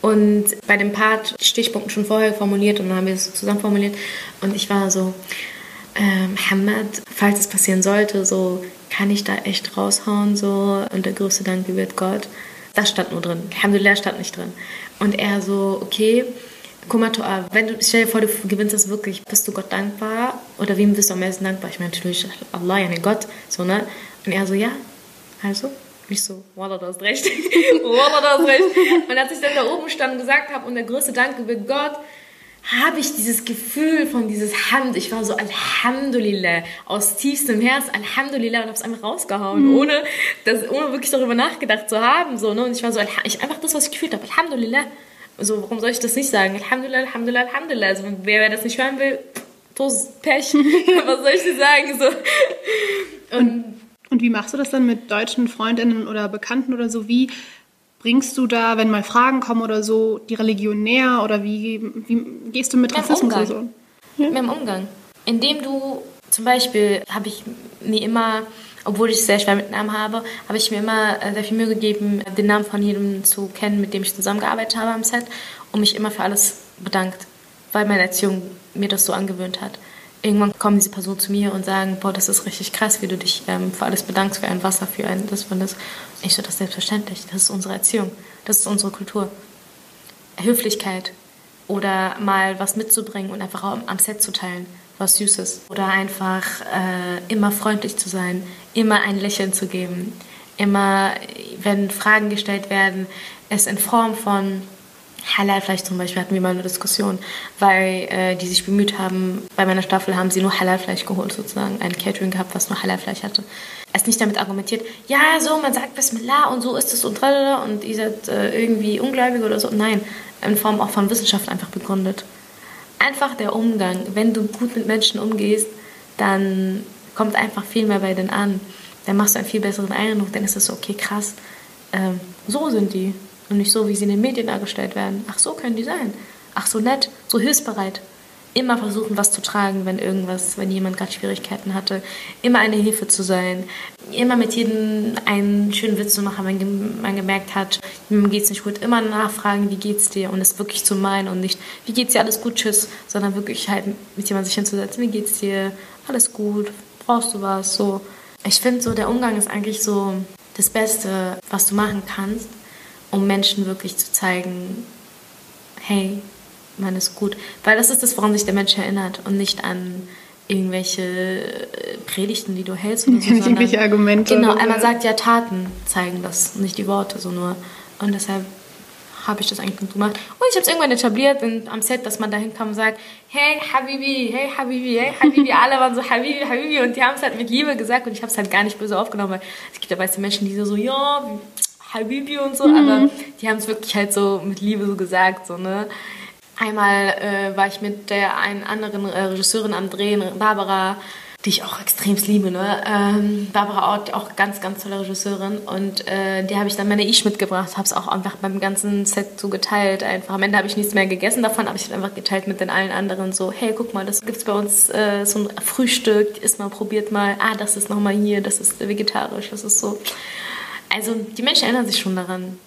Und bei dem Part die Stichpunkte schon vorher formuliert und dann haben wir es zusammen formuliert. Und ich war so, ähm, Hamad, falls es passieren sollte, so kann ich da echt raushauen, so und der größte Dank gebührt Gott. Das stand nur drin. Alhamdulillah stand nicht drin. Und er so, okay, Toa, wenn du, stell dir vor, du gewinnst das wirklich, bist du Gott dankbar? Oder wem bist du am meisten dankbar? Ich meine natürlich Allah, ja, Gott, so, ne? Und er so, ja, also? Ich so, Wallah, du hast recht. Wallah, du hast recht. Und als ich dann da oben stand und gesagt habe, und der größte Dank gebührt Gott, habe ich dieses Gefühl von dieses Hand, ich war so Alhamdulillah, aus tiefstem Herz Alhamdulillah und habe es einfach rausgehauen, mhm. ohne, das, ohne wirklich darüber nachgedacht zu haben. So, ne? Und ich war so, ich, einfach das, was ich gefühlt habe, Alhamdulillah. So, warum soll ich das nicht sagen? Alhamdulillah, Alhamdulillah, Alhamdulillah. Also, wer das nicht hören will, tos Pech. Was soll ich dir sagen? So. Und, und wie machst du das dann mit deutschen Freundinnen oder Bekannten oder so? Wie bringst du da, wenn mal Fragen kommen oder so, die Religion näher? Oder wie, wie gehst du mit Rassismus oder so? Ja? Mit dem Umgang. Indem du, zum Beispiel, habe ich mir immer obwohl ich es sehr schwer mit Namen habe, habe ich mir immer äh, sehr viel Mühe gegeben, den Namen von jedem zu kennen, mit dem ich zusammengearbeitet habe am Set und mich immer für alles bedankt, weil meine Erziehung mir das so angewöhnt hat. Irgendwann kommen diese Personen zu mir und sagen, boah, das ist richtig krass, wie du dich ähm, für alles bedankst, für ein Wasser, für ein das, für das. Ich so, das ist selbstverständlich, das ist unsere Erziehung, das ist unsere Kultur. Höflichkeit oder mal was mitzubringen und einfach am Set zu teilen was Süßes. Oder einfach äh, immer freundlich zu sein, immer ein Lächeln zu geben. Immer, wenn Fragen gestellt werden, es in Form von Halalfleisch zum Beispiel hatten wir mal eine Diskussion, weil äh, die sich bemüht haben, bei meiner Staffel haben sie nur Halalfleisch geholt sozusagen, ein Catering gehabt, was nur Halalfleisch hatte. Es nicht damit argumentiert, ja, so, man sagt Bismillah und so ist es und und ihr seid äh, irgendwie ungläubig oder so. Nein, in Form auch von Wissenschaft einfach begründet einfach der Umgang. Wenn du gut mit Menschen umgehst, dann kommt einfach viel mehr bei denen an. Dann machst du einen viel besseren Eindruck, dann ist es so, okay, krass, ähm, so sind die. Und nicht so, wie sie in den Medien dargestellt werden. Ach, so können die sein. Ach, so nett, so hilfsbereit immer versuchen, was zu tragen, wenn irgendwas, wenn jemand gerade Schwierigkeiten hatte. Immer eine Hilfe zu sein. Immer mit jedem einen schönen Witz zu machen, wenn man gemerkt hat, mir geht's nicht gut. Immer nachfragen, wie geht's dir? Und es wirklich zu meinen und nicht, wie geht's dir, alles gut, tschüss. Sondern wirklich halt mit jemandem sich hinzusetzen, wie geht's dir, alles gut, brauchst du was, so. Ich finde so, der Umgang ist eigentlich so das Beste, was du machen kannst, um Menschen wirklich zu zeigen, hey, man ist gut. Weil das ist das, woran sich der Mensch erinnert und nicht an irgendwelche äh, Predigten, die du hältst oder so. Nicht irgendwelche Argumente. Genau, einmal sagt ja, Taten zeigen das, nicht die Worte so nur. Und deshalb habe ich das eigentlich gut gemacht. Und ich habe es irgendwann etabliert in, am Set, dass man dahin kam und sagt, hey Habibi, hey Habibi, hey Habibi. Alle waren so Habibi, Habibi. Und die haben es halt mit Liebe gesagt und ich habe es halt gar nicht böse aufgenommen, weil es gibt ja weiße Menschen, die so, ja, Habibi und so, mhm. aber die haben es wirklich halt so mit Liebe so gesagt, so, ne. Einmal äh, war ich mit der einen anderen äh, Regisseurin am Drehen, Barbara. die ich auch extrem liebe. Ne? Ähm, Barbara Ott, auch ganz, ganz tolle Regisseurin. Und äh, die habe ich dann meine Ish mitgebracht, habe es auch einfach beim ganzen Set so geteilt. Einfach. Am Ende habe ich nichts mehr gegessen davon, aber ich habe einfach geteilt mit den allen anderen so, hey, guck mal, das gibt es bei uns äh, so ein Frühstück, isst mal, probiert mal. Ah, das ist nochmal hier, das ist vegetarisch, das ist so. Also die Menschen erinnern sich schon daran.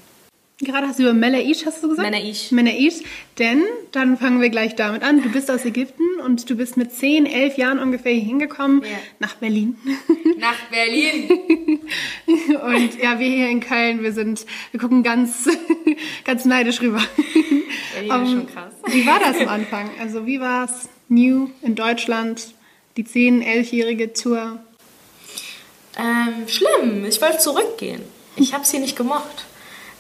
Gerade hast du über Melaish, hast du gesagt? Menaish. Menaish, denn dann fangen wir gleich damit an. Du bist aus Ägypten und du bist mit 10, 11 Jahren ungefähr hier hingekommen Ja. nach Berlin. Nach Berlin. Und ja, wir hier in Köln, wir sind, wir gucken ganz, ganz neidisch rüber. Berlin ist Ähm, schon krass. Wie war das am Anfang? Also wie war es new in Deutschland, die 10, 11-jährige Tour? Ähm, schlimm. Ich wollte zurückgehen. Ich habe sie nicht gemocht.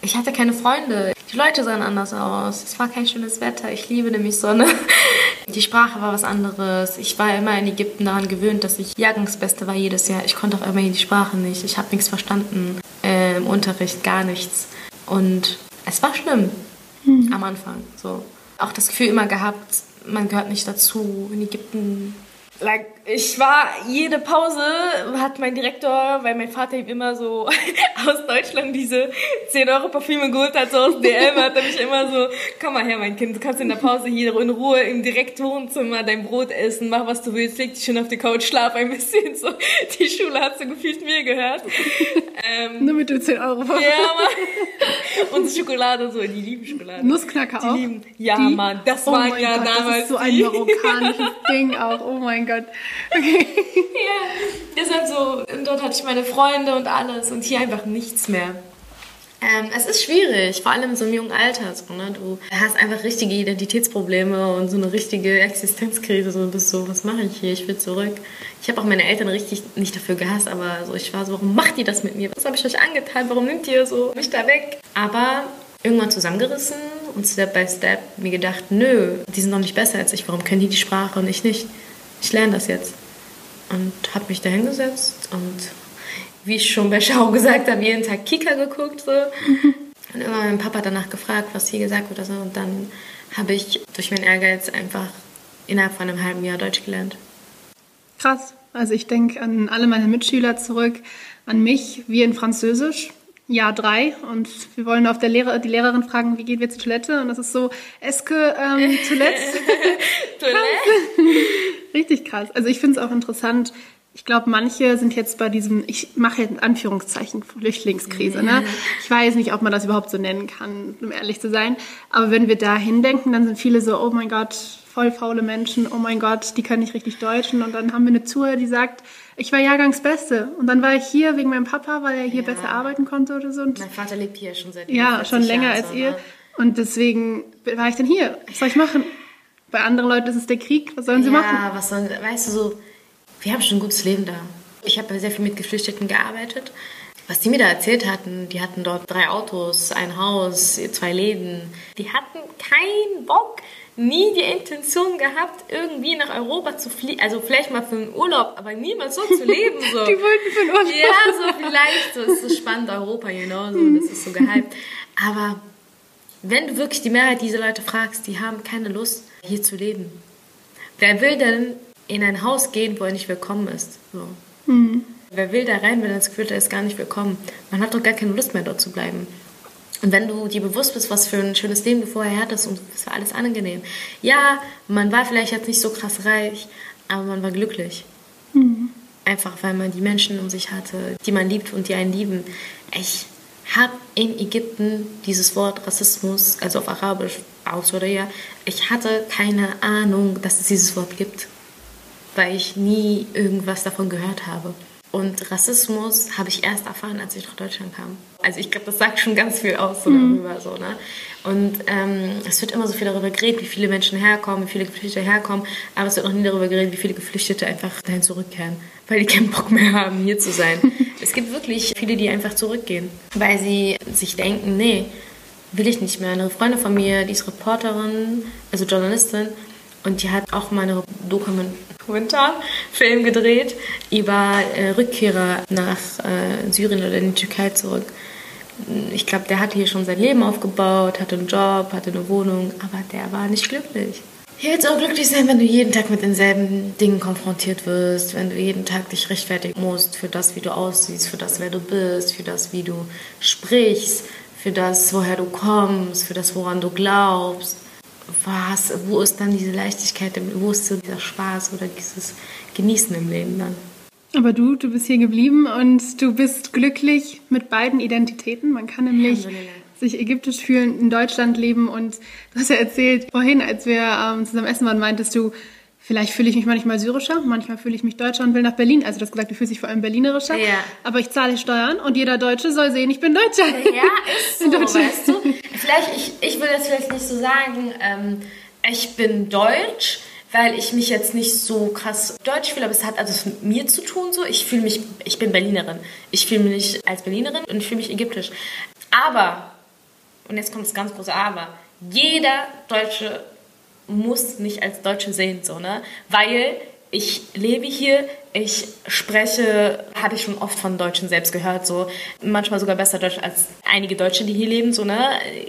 Ich hatte keine Freunde. Die Leute sahen anders aus. Es war kein schönes Wetter. Ich liebe nämlich Sonne. Die Sprache war was anderes. Ich war immer in Ägypten daran gewöhnt, dass ich Jahrgangsbeste war jedes Jahr. Ich konnte auch immerhin die Sprache nicht. Ich habe nichts verstanden. Äh, Im Unterricht gar nichts. Und es war schlimm am Anfang. So. Auch das Gefühl immer gehabt, man gehört nicht dazu. In Ägypten Like, ich war jede Pause, hat mein Direktor, weil mein Vater ihm immer so aus Deutschland diese 10 Euro Parfüme geholt hat, so aus DM, hat er mich immer so, komm mal her, mein Kind, du kannst in der Pause hier in Ruhe im Direktwohnzimmer dein Brot essen, mach was du willst, leg dich schön auf die Couch, schlaf ein bisschen, so. Die Schule hat so gefühlt mir gehört. Ähm, Nur mit den 10 Euro. ja, Mann. Und Schokolade, so, die lieben Schokolade. Nussknacker Die auch. lieben, ja, Die? Mann, das oh mein ja Gott, damals Das ist so ein marokkanisches Ding auch. Oh mein Gott. Okay. Ja, das halt so, dort hatte ich meine Freunde und alles und hier einfach nichts mehr. Ähm, es ist schwierig, vor allem in so einem jungen Alter. So, ne? Du hast einfach richtige Identitätsprobleme und so eine richtige Existenzkrise. So, du bist so, was mache ich hier? Ich will zurück. Ich habe auch meine Eltern richtig nicht dafür gehasst, aber so, ich war so, warum macht ihr das mit mir? Was habe ich euch angetan? Warum nimmt ihr so mich da weg? Aber irgendwann zusammengerissen und Step by Step mir gedacht, nö, die sind noch nicht besser als ich. Warum können die die Sprache und ich nicht? Ich lerne das jetzt und habe mich da hingesetzt und wie ich schon bei Schau gesagt habe, jeden Tag Kika geguckt. So. Und immer mein Papa danach gefragt, was hier gesagt wurde. So. Und dann habe ich durch meinen Ehrgeiz einfach innerhalb von einem halben Jahr Deutsch gelernt. Krass. Also ich denke an alle meine Mitschüler zurück, an mich, wir in Französisch, Jahr drei. Und wir wollen auf der Lehrer, die Lehrerin fragen, wie geht wir zur Toilette? Und das ist so, que ähm, Toilette? Richtig krass. Also ich finde es auch interessant. Ich glaube, manche sind jetzt bei diesem, ich mache jetzt in Anführungszeichen Flüchtlingskrise. Ne? Ich weiß nicht, ob man das überhaupt so nennen kann, um ehrlich zu sein. Aber wenn wir da hindenken, dann sind viele so, oh mein Gott, voll faule Menschen, oh mein Gott, die können nicht richtig Deutschen. Und dann haben wir eine Tour, die sagt, ich war Jahrgangsbeste. Und dann war ich hier wegen meinem Papa, weil er hier Ja. besser arbeiten konnte oder so. Und Mein Vater lebt hier schon seit ja, 40 schon länger Jahren als so, ihr. ne? Und deswegen war ich dann hier. Was soll ich machen? Bei anderen Leuten ist es der Krieg. Was sollen sie ja, machen? was sollen, weißt du, so, wir haben schon ein gutes Leben da. Ich habe sehr viel mit Geflüchteten gearbeitet. Was die mir da erzählt hatten, die hatten dort drei Autos, ein Haus, zwei Läden. Die hatten keinen Bock, nie die Intention gehabt, irgendwie nach Europa zu fliegen. Also vielleicht mal für einen Urlaub, aber niemals so zu leben. So. Die wollten für den Urlaub. Ja, so vielleicht. So, es ist spannend, Europa, you know, so, das ist so gehypt. Aber wenn du wirklich die Mehrheit dieser Leute fragst, die haben keine Lust, hier zu leben. Wer will denn in ein Haus gehen, wo er nicht willkommen ist? So. Wer will da rein, wenn er das Gefühl hat, er ist gar nicht willkommen? Man hat doch gar keine Lust mehr, dort zu bleiben. Und wenn du dir bewusst bist, was für ein schönes Leben du vorher hattest und es war alles angenehm. Ja, man war vielleicht jetzt nicht so krass reich, aber man war glücklich. Einfach weil man die Menschen um sich hatte, die man liebt und die einen lieben. Ich habe in Ägypten dieses Wort Rassismus, also auf Arabisch aus oder ja, ich hatte keine Ahnung, dass es dieses Wort gibt, weil ich nie irgendwas davon gehört habe. Und Rassismus habe ich erst erfahren, als ich nach Deutschland kam. Also ich glaube, das sagt schon ganz viel aus so darüber. So, ne? Und ähm, es wird immer so viel darüber geredet, wie viele Menschen herkommen, wie viele Geflüchtete herkommen, aber es wird noch nie darüber geredet, wie viele Geflüchtete einfach dahin zurückkehren, weil die keinen Bock mehr haben, hier zu sein. es gibt wirklich viele, die einfach zurückgehen, weil sie sich denken, nee, will ich nicht mehr. Eine Freundin von mir, die ist Reporterin, also Journalistin, und die hat auch mal einen Dokumentarfilm gedreht über äh, Rückkehrer nach äh, Syrien oder in die Türkei zurück. Ich glaube, der hatte hier schon sein Leben aufgebaut, hatte einen Job, hatte eine Wohnung, aber der war nicht glücklich. Hier wird es auch glücklich sein, wenn du jeden Tag mit denselben Dingen konfrontiert wirst, wenn du jeden Tag dich rechtfertigen musst für das, wie du aussiehst, für das, wer du bist, für das, wie du sprichst, für das, woher du kommst, für das, woran du glaubst. Was, wo ist dann diese Leichtigkeit, wo ist so dieser Spaß oder dieses Genießen im Leben dann? Aber du, du bist hier geblieben und du bist glücklich mit beiden Identitäten. Man kann nämlich sich ägyptisch fühlen, in Deutschland leben und du hast ja erzählt vorhin, als wir ähm, zusammen essen waren, meintest du, vielleicht fühle ich mich manchmal syrischer, manchmal fühle ich mich deutscher und will nach Berlin. Also du hast gesagt, du fühlst dich vor allem berlinerischer. Ja. Aber ich zahle Steuern und jeder Deutsche soll sehen, ich bin Deutscher. Ja, ist so, weißt du. Vielleicht, ich, ich will das vielleicht nicht so sagen, ähm, ich bin deutsch, weil ich mich jetzt nicht so krass deutsch fühle, aber es hat also mit mir zu tun so. Ich fühle mich, ich bin Berlinerin. Ich fühle mich als Berlinerin und ich fühle mich ägyptisch. Aber, und jetzt kommt das ganz große Aber, jeder Deutsche muss mich als Deutsche sehen, so, ne? Weil ich lebe hier, ich spreche, habe ich schon oft von Deutschen selbst gehört, so manchmal sogar besser Deutsch als einige Deutsche, die hier leben, so ne.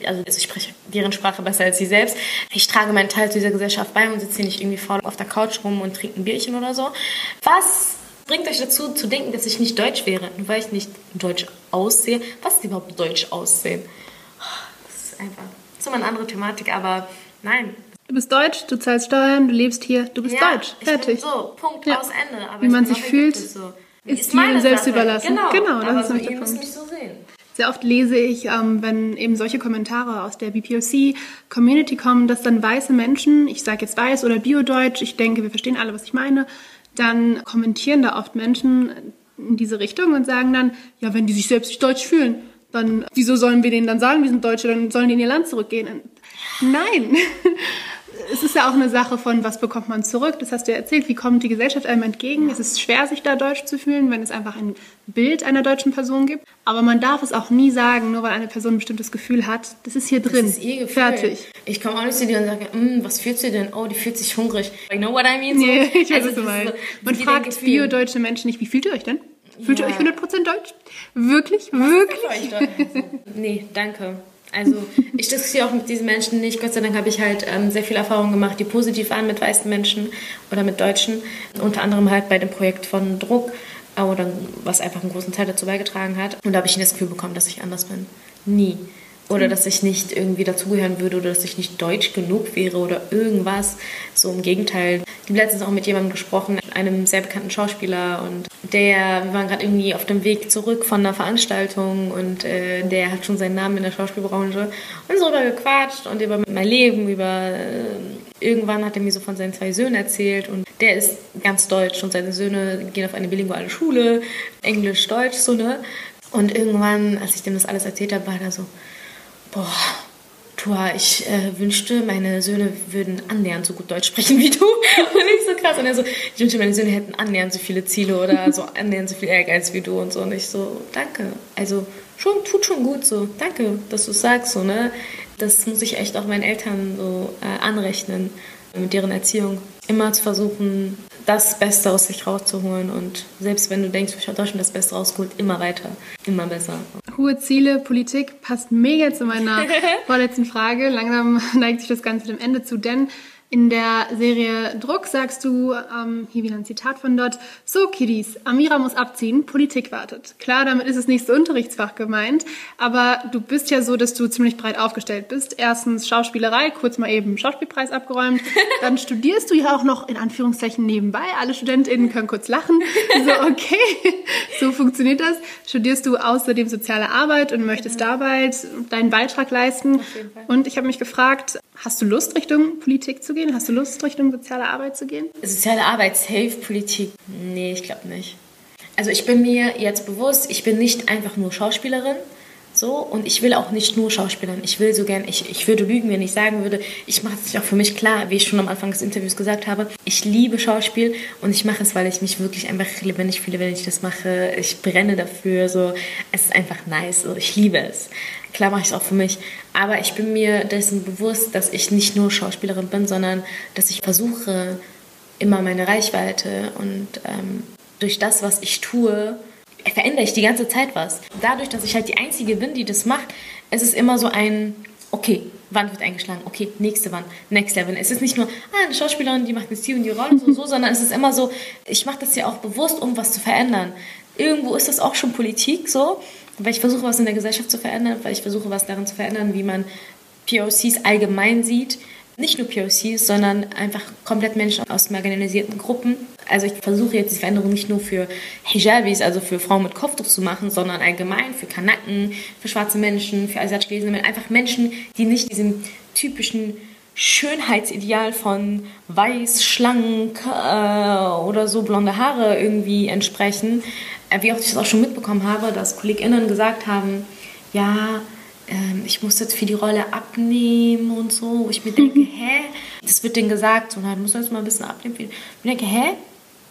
Also ich spreche deren Sprache besser als sie selbst. Ich trage meinen Teil zu dieser Gesellschaft bei und sitze hier nicht irgendwie faul auf der Couch rum und trinke ein Bierchen oder so. Was bringt euch dazu zu denken, dass ich nicht deutsch wäre, nur weil ich nicht deutsch aussehe? Was ist überhaupt deutsch aussehen? Das ist einfach so eine andere Thematik, aber nein, Du bist deutsch, du zahlst Steuern, du lebst hier, du bist ja, deutsch. Fertig. so, Punkt, ja. aus Ende. Aber Wie man sich fühlt, so. ist dir selbst Sache. überlassen. Genau, genau das aber ist so, ihr müsst mich so. Sehr oft lese ich, ähm, wenn eben solche Kommentare aus der BPOC-Community kommen, dass dann weiße Menschen, ich sage jetzt weiß oder biodeutsch, ich denke, wir verstehen alle, was ich meine, dann kommentieren da oft Menschen in diese Richtung und sagen dann, ja, wenn die sich selbst nicht deutsch fühlen, dann wieso sollen wir denen dann sagen, wir sind Deutsche, dann sollen die in ihr Land zurückgehen. Nein. es ist ja auch eine Sache von, was bekommt man zurück? Das hast du ja erzählt. Wie kommt die Gesellschaft einem entgegen? Es ist schwer, sich da deutsch zu fühlen, wenn es einfach ein Bild einer deutschen Person gibt. Aber man darf es auch nie sagen, nur weil eine Person ein bestimmtes Gefühl hat. Das ist hier drin. Das ist ihr Gefühl. Fertig. Ich komme auch nicht zu dir und sage, mm, was fühlt sie denn? Oh, die fühlt sich hungrig. You know what I mean? So, nee, ich weiß, also, was du meinst. So, man fragt bio-deutsche Menschen nicht, wie fühlt ihr euch denn? Fühlt ja. ihr euch 100% deutsch? Wirklich? Wirklich? nee, danke. Also ich diskutiere auch mit diesen Menschen nicht. Gott sei Dank habe ich halt ähm, sehr viel Erfahrung gemacht, die positiv waren mit weißen Menschen oder mit Deutschen. Unter anderem halt bei dem Projekt von Druck, oder was einfach einen großen Teil dazu beigetragen hat. Und da habe ich das Gefühl bekommen, dass ich anders bin. Nie. Oder dass ich nicht irgendwie dazugehören würde oder dass ich nicht deutsch genug wäre oder irgendwas. So im Gegenteil. Ich habe letztens auch mit jemandem gesprochen, einem sehr bekannten Schauspieler und der, wir waren gerade irgendwie auf dem Weg zurück von einer Veranstaltung und äh, der hat schon seinen Namen in der Schauspielbranche und so über gequatscht und über mein Leben, über äh, irgendwann hat er mir so von seinen zwei Söhnen erzählt und der ist ganz deutsch und seine Söhne gehen auf eine bilinguale Schule, Englisch, Deutsch, so ne. Und irgendwann, als ich dem das alles erzählt habe, war er so, boah, Tua, ich äh, wünschte, meine Söhne würden annähernd so gut Deutsch sprechen wie du. und ich so krass. Und er so, ich wünschte, meine Söhne hätten annähernd so viele Ziele oder so annähernd so viel Ehrgeiz wie du und so. Und ich so, danke. Also schon, tut schon gut so. Danke, dass du es sagst so, ne? Das muss ich echt auch meinen Eltern so äh, anrechnen mit deren Erziehung. Immer zu versuchen, das Beste aus sich rauszuholen und selbst wenn du denkst, ich habe Deutschland das Beste rausgeholt, immer weiter, immer besser. Hohe Ziele, Politik passt mega zu meiner vorletzten Frage. Langsam neigt sich das Ganze dem Ende zu, denn in der Serie Druck sagst du, ähm, hier wieder ein Zitat von dort, so Kiddies, Amira muss abziehen, Politik wartet. Klar, damit ist es nicht so Unterrichtsfach gemeint, aber du bist ja so, dass du ziemlich breit aufgestellt bist. Erstens Schauspielerei, kurz mal eben Schauspielpreis abgeräumt. Dann studierst du ja auch noch in Anführungszeichen nebenbei. Alle StudentInnen können kurz lachen. So, okay, so funktioniert das. Studierst du außerdem soziale Arbeit und möchtest dabei deinen Beitrag leisten. Und ich habe mich gefragt, Hast du Lust, Richtung Politik zu gehen? Hast du Lust, Richtung soziale Arbeit zu gehen? Soziale Arbeit, Safe, Politik? Nee, ich glaube nicht. Also ich bin mir jetzt bewusst, ich bin nicht einfach nur Schauspielerin, so, und ich will auch nicht nur Schauspielern. Ich will so gern, ich, ich würde lügen, wenn ich sagen würde, ich mache es auch für mich klar, wie ich schon am Anfang des Interviews gesagt habe. Ich liebe Schauspiel und ich mache es, weil ich mich wirklich einfach lebendig fühle, wenn ich das mache. Ich brenne dafür, so. Es ist einfach nice, so. Ich liebe es. Klar mache ich es auch für mich. Aber ich bin mir dessen bewusst, dass ich nicht nur Schauspielerin bin, sondern dass ich versuche, immer meine Reichweite und ähm, durch das, was ich tue, verändere ich die ganze Zeit was. Dadurch, dass ich halt die Einzige bin, die das macht, ist es immer so ein, okay, Wand wird eingeschlagen, okay, nächste Wand, next level. Es ist nicht nur, ah, eine Schauspielerin, die macht jetzt die und die Rolle, so, so, sondern es ist immer so, ich mache das ja auch bewusst, um was zu verändern. Irgendwo ist das auch schon Politik, so, weil ich versuche, was in der Gesellschaft zu verändern, weil ich versuche, was darin zu verändern, wie man POCs allgemein sieht. Nicht nur POCs, sondern einfach komplett Menschen aus marginalisierten Gruppen. Also ich versuche jetzt die Veränderung nicht nur für Hijabis, also für Frauen mit Kopftuch zu machen, sondern allgemein für Kanaken, für schwarze Menschen, für asiatisch Menschen. Einfach Menschen, die nicht diesem typischen Schönheitsideal von weiß, schlank äh, oder so blonde Haare irgendwie entsprechen. Äh, wie oft ich das auch schon mitbekommen habe, dass KollegInnen gesagt haben, ja, ähm, ich muss jetzt für die Rolle abnehmen und so. Wo ich mir denke, hä? Das wird denen gesagt, so, na, du musst jetzt mal ein bisschen abnehmen. Ich denke, hä?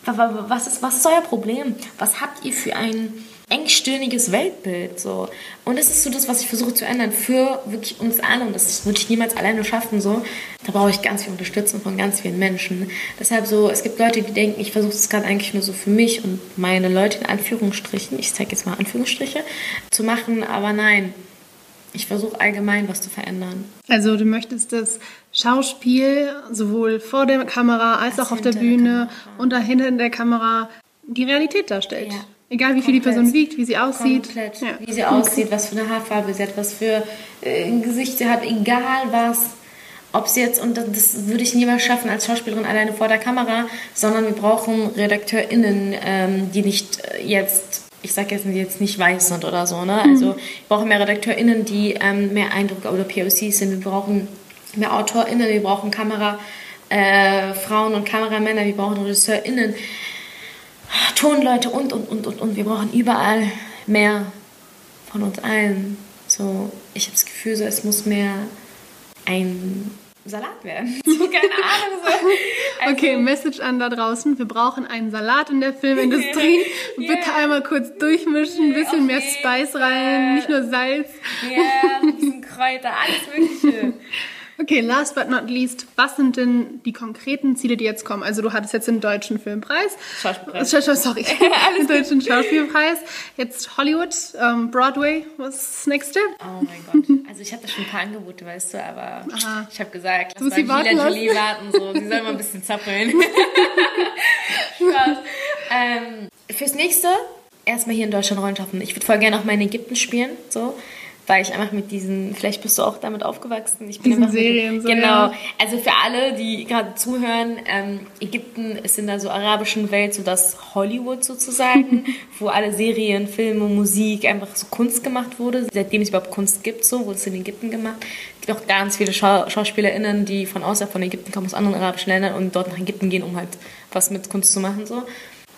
Was ist, was ist euer Problem? Was habt ihr für ein engstirniges Weltbild? So. Und das ist so das, was ich versuche zu ändern für wirklich uns alle. Und das würde ich niemals alleine schaffen. So. Da brauche ich ganz viel Unterstützung von ganz vielen Menschen. Deshalb so, es gibt Leute, die denken, ich versuche das gerade eigentlich nur so für mich und meine Leute in Anführungsstrichen, ich zeige jetzt mal Anführungsstriche, zu machen. Aber nein, ich versuche allgemein was zu verändern. Also du möchtest das Schauspiel sowohl vor der Kamera als, als auch auf der Bühne der und dahinter in der Kamera die Realität darstellt. Ja. Egal wie viel die Person wiegt, wie sie aussieht. Komplett. Ja. Wie sie aussieht, was für eine Haarfarbe sie hat, was für äh, ein Gesicht sie hat, egal was. Ob sie jetzt, und das würde ich niemals schaffen als Schauspielerin alleine vor der Kamera, sondern wir brauchen RedakteurInnen, ähm, die nicht äh, jetzt ich sage jetzt, jetzt nicht weiß sind oder so. Ne? Also wir brauchen mehr RedakteurInnen, die ähm, mehr Eindruck oder POCs sind. Wir brauchen mehr AutorInnen, wir brauchen Kamera, äh, und Kameramänner, wir brauchen RegisseurInnen, Tonleute und, und, und, und, und. Wir brauchen überall mehr von uns allen. So, ich habe das Gefühl, so, es muss mehr ein Salat werden. So, keine Ahnung. So. Also, okay, Message an da draußen. Wir brauchen einen Salat in der Filmindustrie. yeah. Bitte einmal kurz durchmischen, ein bisschen mehr Spice rein, nicht nur Salz. Ja, yeah, ein bisschen Kräuter, alles Mögliche. Okay, last but not least, was sind denn die konkreten Ziele, die jetzt kommen? Also du hattest jetzt den deutschen Filmpreis. Schauspielpreis. Sorry, den deutschen Schauspielpreis. Jetzt Hollywood, ähm, Broadway, was ist das nächste? Oh mein Gott. Also ich hatte schon ein paar Angebote, weißt du, aber Aha. ich habe gesagt, lass mal Gila Jolie warten, so. Sie soll mal ein bisschen zappeln. Spaß. Ähm, fürs nächste erstmal hier in Deutschland Rollen schaffen. Ich würde voll gerne auch mal in Ägypten spielen, so weil ich einfach mit diesen, vielleicht bist du auch damit aufgewachsen. Ich bin diesen Serien mit, so. Genau. Ja. Also für alle, die gerade zuhören, ähm, Ägypten ist in der so arabischen Welt so das Hollywood sozusagen, wo alle Serien, Filme, Musik, einfach so Kunst gemacht wurde. Seitdem es überhaupt Kunst gibt, so wurde es in Ägypten gemacht. Es gibt auch ganz viele Schau SchauspielerInnen, die von außerhalb von Ägypten kommen, aus anderen arabischen Ländern und dort nach Ägypten gehen, um halt was mit Kunst zu machen, so.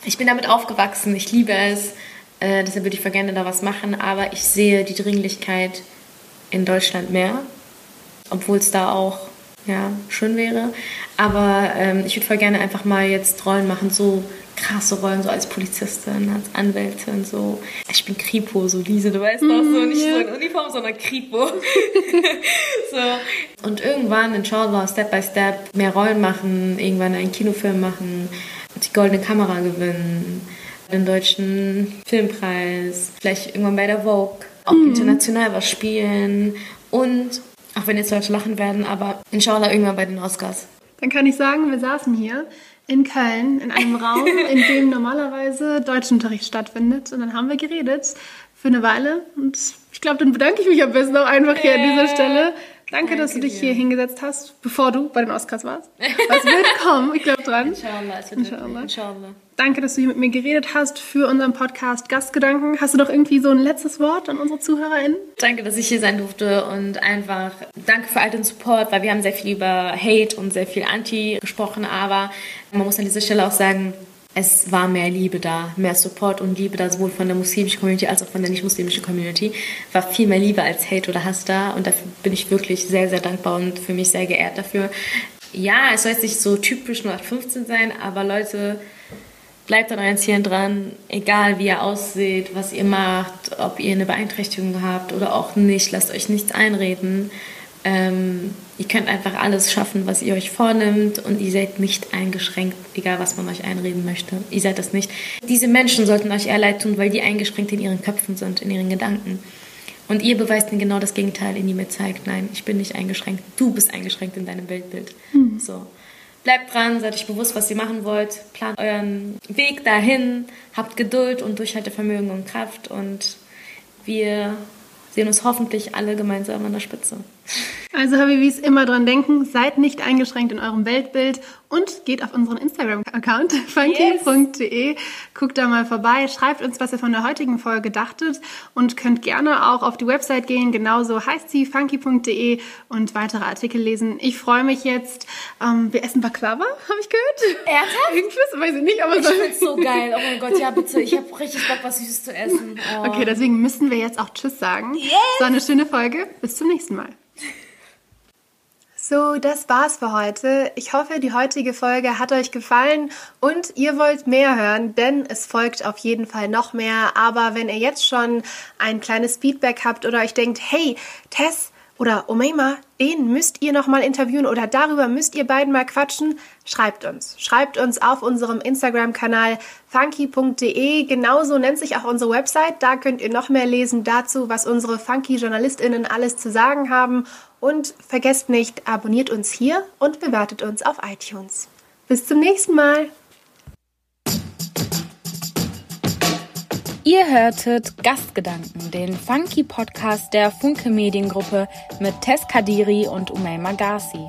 Ich bin damit aufgewachsen, ich liebe es äh, deshalb würde ich voll gerne da was machen, aber ich sehe die Dringlichkeit in Deutschland mehr, obwohl es da auch ja, schön wäre. Aber ähm, ich würde voll gerne einfach mal jetzt Rollen machen, so krasse Rollen, so als Polizistin, als Anwältin, so. Ich bin Kripo, so Lise, du weißt doch, so nicht so in Uniform, sondern Kripo. so. Und irgendwann, inshallah, Step by Step, mehr Rollen machen, irgendwann einen Kinofilm machen, die goldene Kamera gewinnen den deutschen Filmpreis, vielleicht irgendwann bei der Vogue, auch mhm. international was spielen und, auch wenn jetzt Leute lachen werden, aber inshallah irgendwann bei den Oscars. Dann kann ich sagen, wir saßen hier in Köln in einem Raum, in dem normalerweise Deutschunterricht stattfindet. Und dann haben wir geredet für eine Weile. Und ich glaube, dann bedanke ich mich am besten auch einfach hier an dieser Stelle. Danke, Danke dass du dich dir. hier hingesetzt hast, bevor du bei den Oscars warst. Was wird kommen? Ich glaube dran. Inshallah, es wird Inshallah. Inshallah. Danke, dass du hier mit mir geredet hast für unseren Podcast Gastgedanken. Hast du noch irgendwie so ein letztes Wort an unsere ZuhörerInnen? Danke, dass ich hier sein durfte und einfach danke für all den Support, weil wir haben sehr viel über Hate und sehr viel Anti gesprochen, aber man muss an dieser Stelle auch sagen, es war mehr Liebe da, mehr Support und Liebe da, sowohl von der muslimischen Community als auch von der nicht-muslimischen Community. War viel mehr Liebe als Hate oder Hass da und dafür bin ich wirklich sehr, sehr dankbar und für mich sehr geehrt dafür. Ja, es soll jetzt nicht so typisch 0815 sein, aber Leute, bleibt an euren Zielen dran, egal wie ihr aussieht, was ihr macht, ob ihr eine Beeinträchtigung habt oder auch nicht, lasst euch nichts einreden. Ähm, ihr könnt einfach alles schaffen, was ihr euch vornimmt und ihr seid nicht eingeschränkt, egal was man euch einreden möchte. Ihr seid das nicht. Diese Menschen sollten euch eher leid tun, weil die eingeschränkt in ihren Köpfen sind, in ihren Gedanken. Und ihr beweist mir genau das Gegenteil, indem ihr zeigt, nein, ich bin nicht eingeschränkt, du bist eingeschränkt in deinem Weltbild. Mhm. So. Bleibt dran, seid euch bewusst, was ihr machen wollt, plant euren Weg dahin, habt Geduld und Durchhaltevermögen und Kraft und wir sehen uns hoffentlich alle gemeinsam an der Spitze. Also Habibis immer dran denken, seid nicht eingeschränkt in eurem Weltbild und geht auf unseren Instagram-Account funky.de, yes. guckt da mal vorbei, schreibt uns, was ihr von der heutigen Folge dachtet und könnt gerne auch auf die Website gehen, genauso heißt sie funky.de und weitere Artikel lesen. Ich freue mich jetzt. Ähm, wir essen Baklava, habe ich gehört. Ernsthaft? Irgendwas, weiß ich nicht, aber ich so. Ich so geil. Oh mein Gott, ja bitte, ich habe richtig Bock, was Süßes zu essen. Oh. Okay, deswegen müssen wir jetzt auch Tschüss sagen. Yes. So eine schöne Folge. Bis zum nächsten Mal. So, das war's für heute. Ich hoffe, die heutige Folge hat euch gefallen und ihr wollt mehr hören, denn es folgt auf jeden Fall noch mehr. Aber wenn ihr jetzt schon ein kleines Feedback habt oder euch denkt, hey, Tess, oder Omeima, den müsst ihr noch mal interviewen oder darüber müsst ihr beiden mal quatschen, schreibt uns. Schreibt uns auf unserem Instagram-Kanal funky.de. Genauso nennt sich auch unsere Website. Da könnt ihr noch mehr lesen dazu, was unsere Funky-JournalistInnen alles zu sagen haben. Und vergesst nicht, abonniert uns hier und bewertet uns auf iTunes. Bis zum nächsten Mal. Ihr hörtet Gastgedanken, den funky Podcast der Funke Mediengruppe mit Tess Kadiri und Umay Magasi.